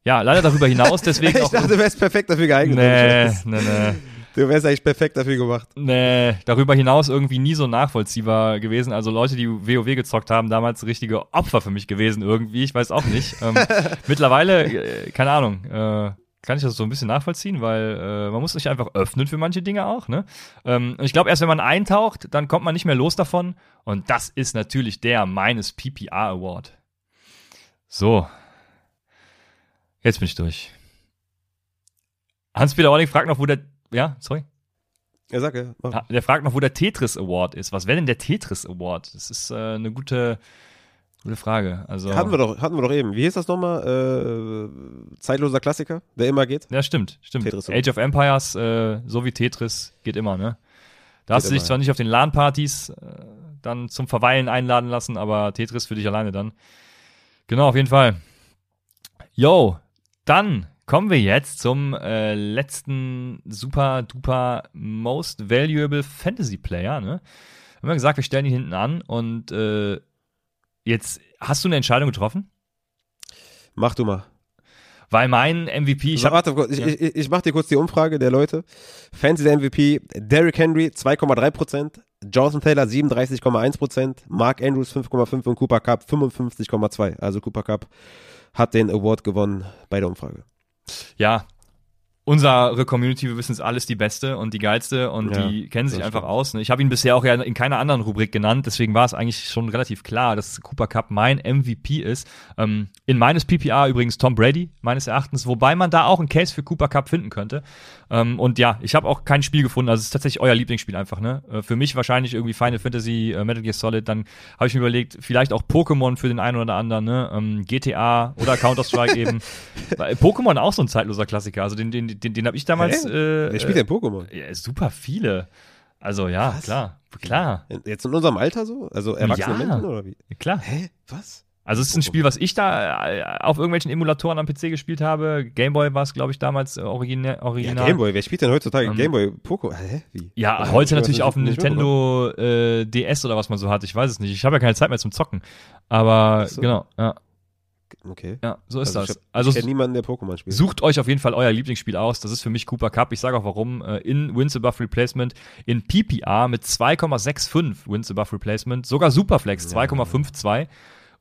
ja, leider darüber hinaus, deswegen ich dachte, du wärst perfekt dafür geeignet. Nee, nee, nee. Du wärst eigentlich perfekt dafür gemacht. Nee, darüber hinaus irgendwie nie so nachvollziehbar gewesen. Also Leute, die WoW gezockt haben, damals richtige Opfer für mich gewesen irgendwie. Ich weiß auch nicht. ähm, mittlerweile, äh, keine Ahnung, äh, kann ich das so ein bisschen nachvollziehen, weil äh, man muss sich einfach öffnen für manche Dinge auch. Ne? Ähm, und ich glaube, erst wenn man eintaucht, dann kommt man nicht mehr los davon. Und das ist natürlich der meines PPR Award. So. Jetzt bin ich durch. Hans-Peter Orling fragt noch, wo der. Ja, sorry. Ja, sag ja. Ah, der fragt noch, wo der Tetris Award ist. Was wäre denn der Tetris Award? Das ist äh, eine gute Gute Frage. Also hatten wir doch, hatten wir doch eben. Wie hieß das nochmal? Äh, zeitloser Klassiker, der immer geht. Ja, stimmt, stimmt. Tetris Age of Empires, äh, so wie Tetris, geht immer, ne? Da hast du dich zwar nicht auf den LAN-Partys äh, dann zum Verweilen einladen lassen, aber Tetris für dich alleine dann. Genau, auf jeden Fall. Yo, Dann kommen wir jetzt zum äh, letzten super duper most valuable Fantasy Player. Ne? Haben wir gesagt, wir stellen ihn hinten an und äh, jetzt hast du eine Entscheidung getroffen? Mach du mal. Weil mein MVP, ich hab, Warte, ich, ja. ich, ich mach dir kurz die Umfrage der Leute. Fantasy MVP, Derrick Henry 2,3%, Jonathan Taylor 37,1%, Mark Andrews 5,5% und Cooper Cup 55,2%. Also Cooper Cup hat den Award gewonnen bei der Umfrage. Ja, unsere Community, wir wissen es alles, die beste und die geilste und ja, die kennen sich einfach stimmt. aus. Ne? Ich habe ihn bisher auch ja in keiner anderen Rubrik genannt, deswegen war es eigentlich schon relativ klar, dass Cooper Cup mein MVP ist. Ähm, in meines PPA übrigens Tom Brady, meines Erachtens, wobei man da auch einen Case für Cooper Cup finden könnte. Ähm, und ja, ich habe auch kein Spiel gefunden, also es ist tatsächlich euer Lieblingsspiel einfach. Ne? Äh, für mich wahrscheinlich irgendwie Final Fantasy, äh, Metal Gear Solid, dann habe ich mir überlegt, vielleicht auch Pokémon für den einen oder anderen, ne? ähm, GTA oder Counter-Strike eben. Pokémon auch so ein zeitloser Klassiker, also den, den, den, den habe ich damals. Äh, Wer spielt denn Pokémon? Ja, super viele. Also ja, Was? klar, klar. Jetzt in unserem Alter so? Also erwachsene ja, Menschen oder wie? Klar. Hä? Was? Also es ist ein Spiel, was ich da äh, auf irgendwelchen Emulatoren am PC gespielt habe. Gameboy war es, glaube ich, damals äh, original. original. Ja, Gameboy, wer spielt denn heutzutage ähm, Gameboy Poco? Hä? Wie? Ja, was heute natürlich auf dem Nintendo äh, DS oder was man so hat. Ich weiß es nicht. Ich habe ja keine Zeit mehr zum Zocken. Aber so. genau, ja. Okay. Ja, so ist also das. also ich kenne niemanden, der Pokémon spielt. Sucht euch auf jeden Fall euer Lieblingsspiel aus. Das ist für mich Cooper Cup. Ich sage auch warum. Äh, in Wins Above Replacement, in PPR mit 2,65 Wins Above Replacement, sogar Superflex ja. 2,52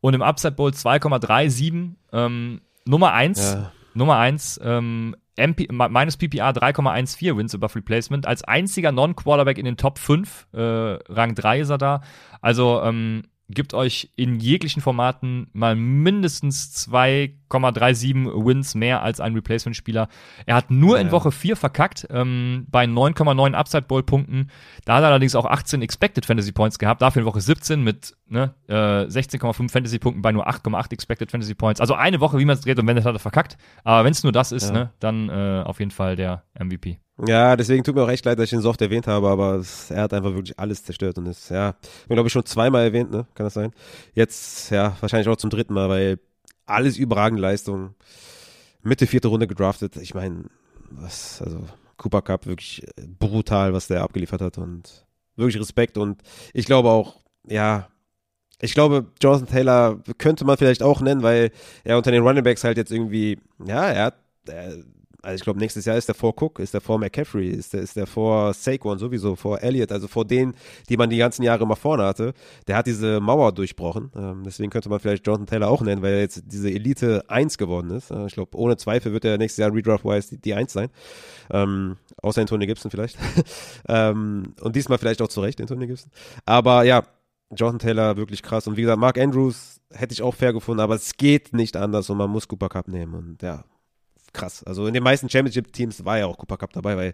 und im Upside Bowl 2,37. Ähm, Nummer 1, ja. Nummer 1, ähm, MP, meines PPR 3,14 Wins above Replacement. Als einziger Non-Quarterback in den Top 5, äh, Rang 3 ist er da. Also ähm, gibt euch in jeglichen Formaten mal mindestens 2,37 Wins mehr als ein Replacement-Spieler. Er hat nur ja, in Woche 4 verkackt, ähm, bei 9,9 Upside Bowl Punkten. Da hat er allerdings auch 18 Expected Fantasy Points gehabt, dafür in Woche 17 mit ne, äh, 16,5 Fantasy Punkten bei nur 8,8 Expected Fantasy Points. Also eine Woche, wie man es dreht und wenn das hat er verkackt. Aber wenn es nur das ist, ja. ne, dann äh, auf jeden Fall der MVP. Ja, deswegen tut mir auch echt leid, dass ich ihn so oft erwähnt habe, aber es, er hat einfach wirklich alles zerstört und ist, ja, glaube ich schon zweimal erwähnt, ne? Kann das sein? Jetzt, ja, wahrscheinlich auch zum dritten Mal, weil alles überragende Leistung. Mitte vierte Runde gedraftet. Ich meine, was, also Cooper Cup wirklich brutal, was der abgeliefert hat und wirklich Respekt und ich glaube auch, ja, ich glaube, Jonathan Taylor könnte man vielleicht auch nennen, weil er unter den Running Backs halt jetzt irgendwie, ja, er hat, er, also ich glaube, nächstes Jahr ist der vor Cook, ist der vor McCaffrey, ist der, ist der vor Saquon sowieso, vor Elliott, also vor denen, die man die ganzen Jahre immer vorne hatte. Der hat diese Mauer durchbrochen. Ähm, deswegen könnte man vielleicht Jonathan Taylor auch nennen, weil er jetzt diese Elite 1 geworden ist. Äh, ich glaube, ohne Zweifel wird er nächstes Jahr Redraft-wise die, die 1 sein. Ähm, außer Antonio Gibson vielleicht. ähm, und diesmal vielleicht auch zurecht, Antonio Gibson. Aber ja, Jonathan Taylor wirklich krass. Und wie gesagt, Mark Andrews hätte ich auch fair gefunden, aber es geht nicht anders und man muss Cooper Cup nehmen. Und ja, krass. Also in den meisten Championship-Teams war ja auch Cooper Cup dabei, weil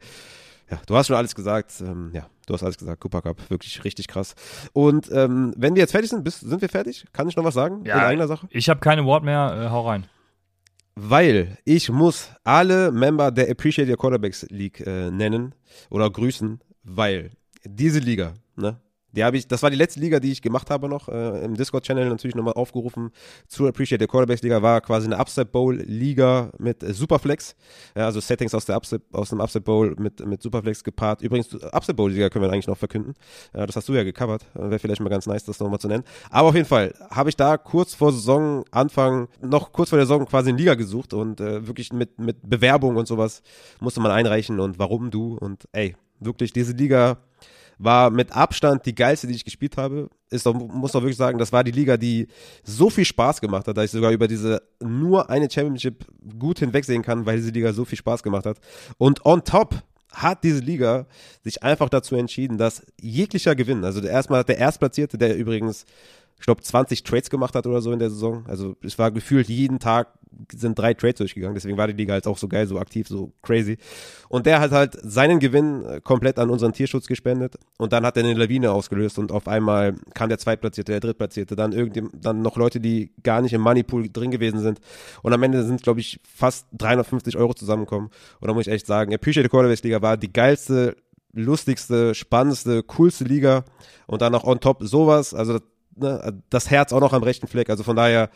ja, du hast schon alles gesagt. Ähm, ja, du hast alles gesagt. Cooper Cup, wirklich richtig krass. Und ähm, wenn wir jetzt fertig sind, bist, sind wir fertig? Kann ich noch was sagen? Ja, in eigener Sache? Ich habe keine Wort mehr. Äh, hau rein. Weil ich muss alle Member der Appreciate Your Quarterbacks League äh, nennen oder grüßen, weil diese Liga, ne, die habe ich, das war die letzte Liga, die ich gemacht habe noch, äh, im Discord-Channel natürlich nochmal aufgerufen zu Appreciate the Quarterbacks Liga, war quasi eine Upset Bowl Liga mit äh, Superflex, ja, also Settings aus der Upset, aus dem Upset Bowl mit, mit Superflex gepaart. Übrigens, Upset Bowl Liga können wir eigentlich noch verkünden. Ja, das hast du ja gecovert. Äh, Wäre vielleicht mal ganz nice, das nochmal zu nennen. Aber auf jeden Fall habe ich da kurz vor Saisonanfang, noch kurz vor der Saison quasi eine Liga gesucht und äh, wirklich mit, mit Bewerbung und sowas musste man einreichen und warum du und ey, wirklich diese Liga war mit Abstand die geilste, die ich gespielt habe. Ist doch, muss doch wirklich sagen, das war die Liga, die so viel Spaß gemacht hat, dass ich sogar über diese nur eine Championship gut hinwegsehen kann, weil diese Liga so viel Spaß gemacht hat. Und on top hat diese Liga sich einfach dazu entschieden, dass jeglicher Gewinn, also erstmal der Erstplatzierte, der übrigens ich glaube, 20 Trades gemacht hat oder so in der Saison. Also es war gefühlt jeden Tag sind drei Trades durchgegangen, deswegen war die Liga halt auch so geil, so aktiv, so crazy. Und der hat halt seinen Gewinn äh, komplett an unseren Tierschutz gespendet. Und dann hat er eine Lawine ausgelöst und auf einmal kam der Zweitplatzierte, der Drittplatzierte, dann irgendwie, dann noch Leute, die gar nicht im Moneypool drin gewesen sind. Und am Ende sind, glaube ich, fast 350 Euro zusammengekommen. Und da muss ich echt sagen, Appreciate the Quarterbacks Liga war die geilste, lustigste, spannendste, coolste Liga. Und dann noch on top sowas, also ne, das Herz auch noch am rechten Fleck, also von daher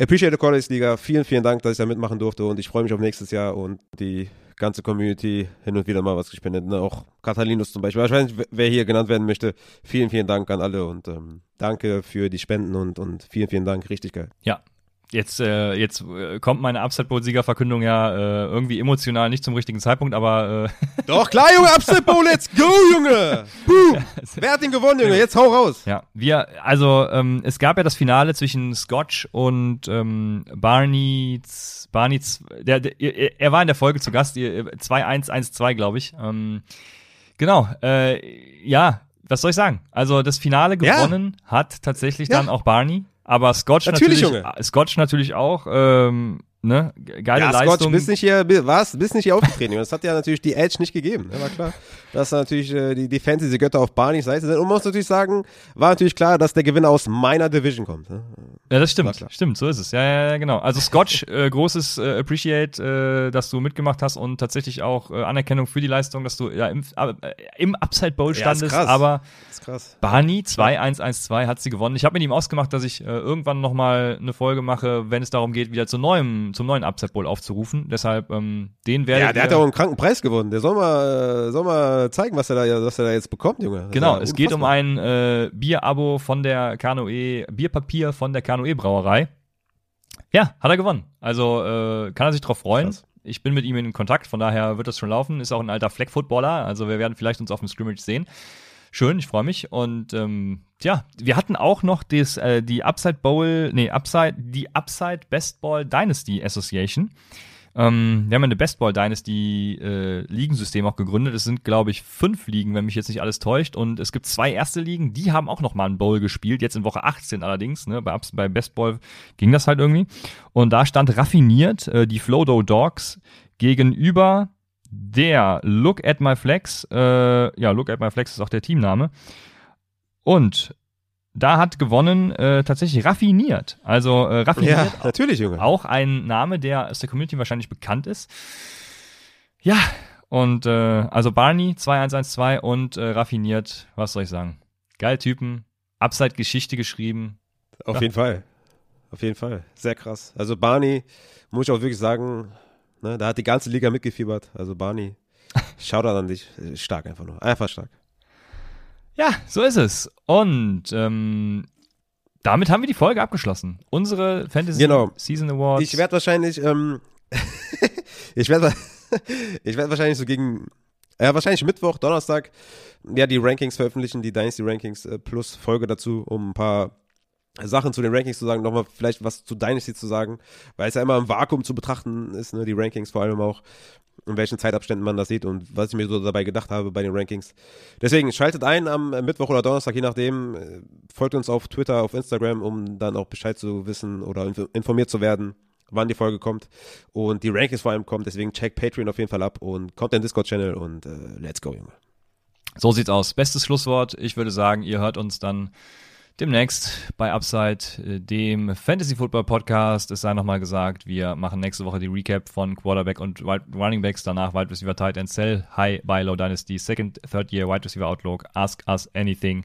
Appreciate the College Liga. Vielen, vielen Dank, dass ich da mitmachen durfte und ich freue mich auf nächstes Jahr und die ganze Community hin und wieder mal was gespendet. Ne? Auch Catalinus zum Beispiel. Wahrscheinlich, wer hier genannt werden möchte. Vielen, vielen Dank an alle und ähm, danke für die Spenden und, und vielen, vielen Dank. Richtig geil. Ja, Jetzt, äh, jetzt äh, kommt meine Upset Bowl Siegerverkündung ja äh, irgendwie emotional nicht zum richtigen Zeitpunkt, aber äh Doch, klar, Junge, Upset Bowl, let's go, Junge! Boom! Wer hat den gewonnen, Junge? Jetzt hau raus! Ja, wir, also ähm, es gab ja das Finale zwischen Scotch und ähm, Barney, Barney, der, der, er war in der Folge zu Gast, 2-1-1-2, glaube ich. Ähm, genau, äh, ja, was soll ich sagen? Also das Finale gewonnen ja. hat tatsächlich ja. dann auch Barney. Aber Scotch natürlich, natürlich. Scotch natürlich auch. Ähm, ne? Geile ja, Leistung. Scotch, bist nicht hier, was? Bist nicht hier aufgetreten. das hat ja natürlich die Edge nicht gegeben. Ja, war klar, dass natürlich äh, die, die Fantasy-Götter auf Barneys Seite sind. Und man muss natürlich sagen, war natürlich klar, dass der Gewinner aus meiner Division kommt. Ne? Ja, das stimmt. Stimmt, so ist es. Ja, ja, ja genau. Also Scotch, äh, großes äh, Appreciate, äh, dass du mitgemacht hast und tatsächlich auch äh, Anerkennung für die Leistung, dass du ja im, äh, im Upside Bowl standest. Ja, aber Barney 2-1-1-2 hat sie gewonnen. Ich habe mit ihm ausgemacht, dass ich äh, irgendwann nochmal eine Folge mache, wenn es darum geht, wieder zu neuem zum neuen Upset Bowl aufzurufen. Deshalb, ähm, den werde Ja, der hat ja auch einen kranken Preis gewonnen. Der soll mal, äh, soll mal zeigen, was er da, was er da jetzt bekommt, Junge. Das genau, es geht um ein äh, Bierabo von der Kanoe, Bierpapier von der Kanoe Brauerei. Ja, hat er gewonnen. Also äh, kann er sich drauf freuen. Krass. Ich bin mit ihm in Kontakt, von daher wird das schon laufen. Ist auch ein alter Fleck-Footballer, also wir werden vielleicht uns auf dem Scrimmage sehen. Schön, ich freue mich. Und ähm, ja, wir hatten auch noch das, äh, die Upside Bowl, nee, Upside, die Upside Best Ball Dynasty Association. Ähm, wir haben eine Best Ball Dynasty äh, Ligensystem auch gegründet. Es sind, glaube ich, fünf Ligen, wenn mich jetzt nicht alles täuscht. Und es gibt zwei erste Ligen, die haben auch noch mal einen Bowl gespielt, jetzt in Woche 18 allerdings. Ne? Bei, bei Best Ball ging das halt irgendwie. Und da stand raffiniert äh, die Flodo Dogs gegenüber der Look at My Flex, äh, ja, Look at My Flex ist auch der Teamname. Und da hat gewonnen äh, tatsächlich raffiniert. Also äh, raffiniert. Ja, natürlich, Junge. Auch ein Name, der aus der Community wahrscheinlich bekannt ist. Ja, und äh, also Barney 2112 und äh, raffiniert, was soll ich sagen? Geil Typen, Upside Geschichte geschrieben. Auf ja. jeden Fall. Auf jeden Fall. Sehr krass. Also Barney, muss ich auch wirklich sagen, Ne? Da hat die ganze Liga mitgefiebert. Also Barney, Shoutout an dich. Stark einfach nur. Einfach stark. Ja, so ist es. Und ähm, damit haben wir die Folge abgeschlossen. Unsere Fantasy genau. Season Awards. Ich werde wahrscheinlich, ähm, ich werde ich werd wahrscheinlich so gegen, ja, wahrscheinlich Mittwoch, Donnerstag, ja, die Rankings veröffentlichen, die Dynasty Rankings äh, plus Folge dazu, um ein paar Sachen zu den Rankings zu sagen, nochmal vielleicht was zu Dynasty zu sagen, weil es ja immer im Vakuum zu betrachten ist, ne, die Rankings vor allem auch, in welchen Zeitabständen man das sieht und was ich mir so dabei gedacht habe bei den Rankings. Deswegen schaltet ein am Mittwoch oder Donnerstag, je nachdem, äh, folgt uns auf Twitter, auf Instagram, um dann auch Bescheid zu wissen oder informiert zu werden, wann die Folge kommt und die Rankings vor allem kommt, deswegen check Patreon auf jeden Fall ab und kommt in den Discord-Channel und äh, let's go, Junge. So sieht's aus. Bestes Schlusswort. Ich würde sagen, ihr hört uns dann demnächst bei Upside, äh, dem Fantasy Football Podcast. Es sei nochmal gesagt, wir machen nächste Woche die Recap von Quarterback und Running Backs, danach Wide Receiver Tight End Sell, High, Buy, Low Dynasty, Second, Third Year, Wide Receiver Outlook, Ask Us Anything.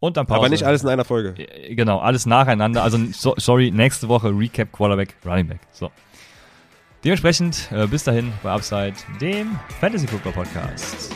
Und dann Pause. Aber nicht alles in einer Folge. Äh, genau, alles nacheinander. Also, so, sorry, nächste Woche Recap Quarterback, Running Back. So. Dementsprechend, äh, bis dahin bei Upside, dem Fantasy Football Podcast.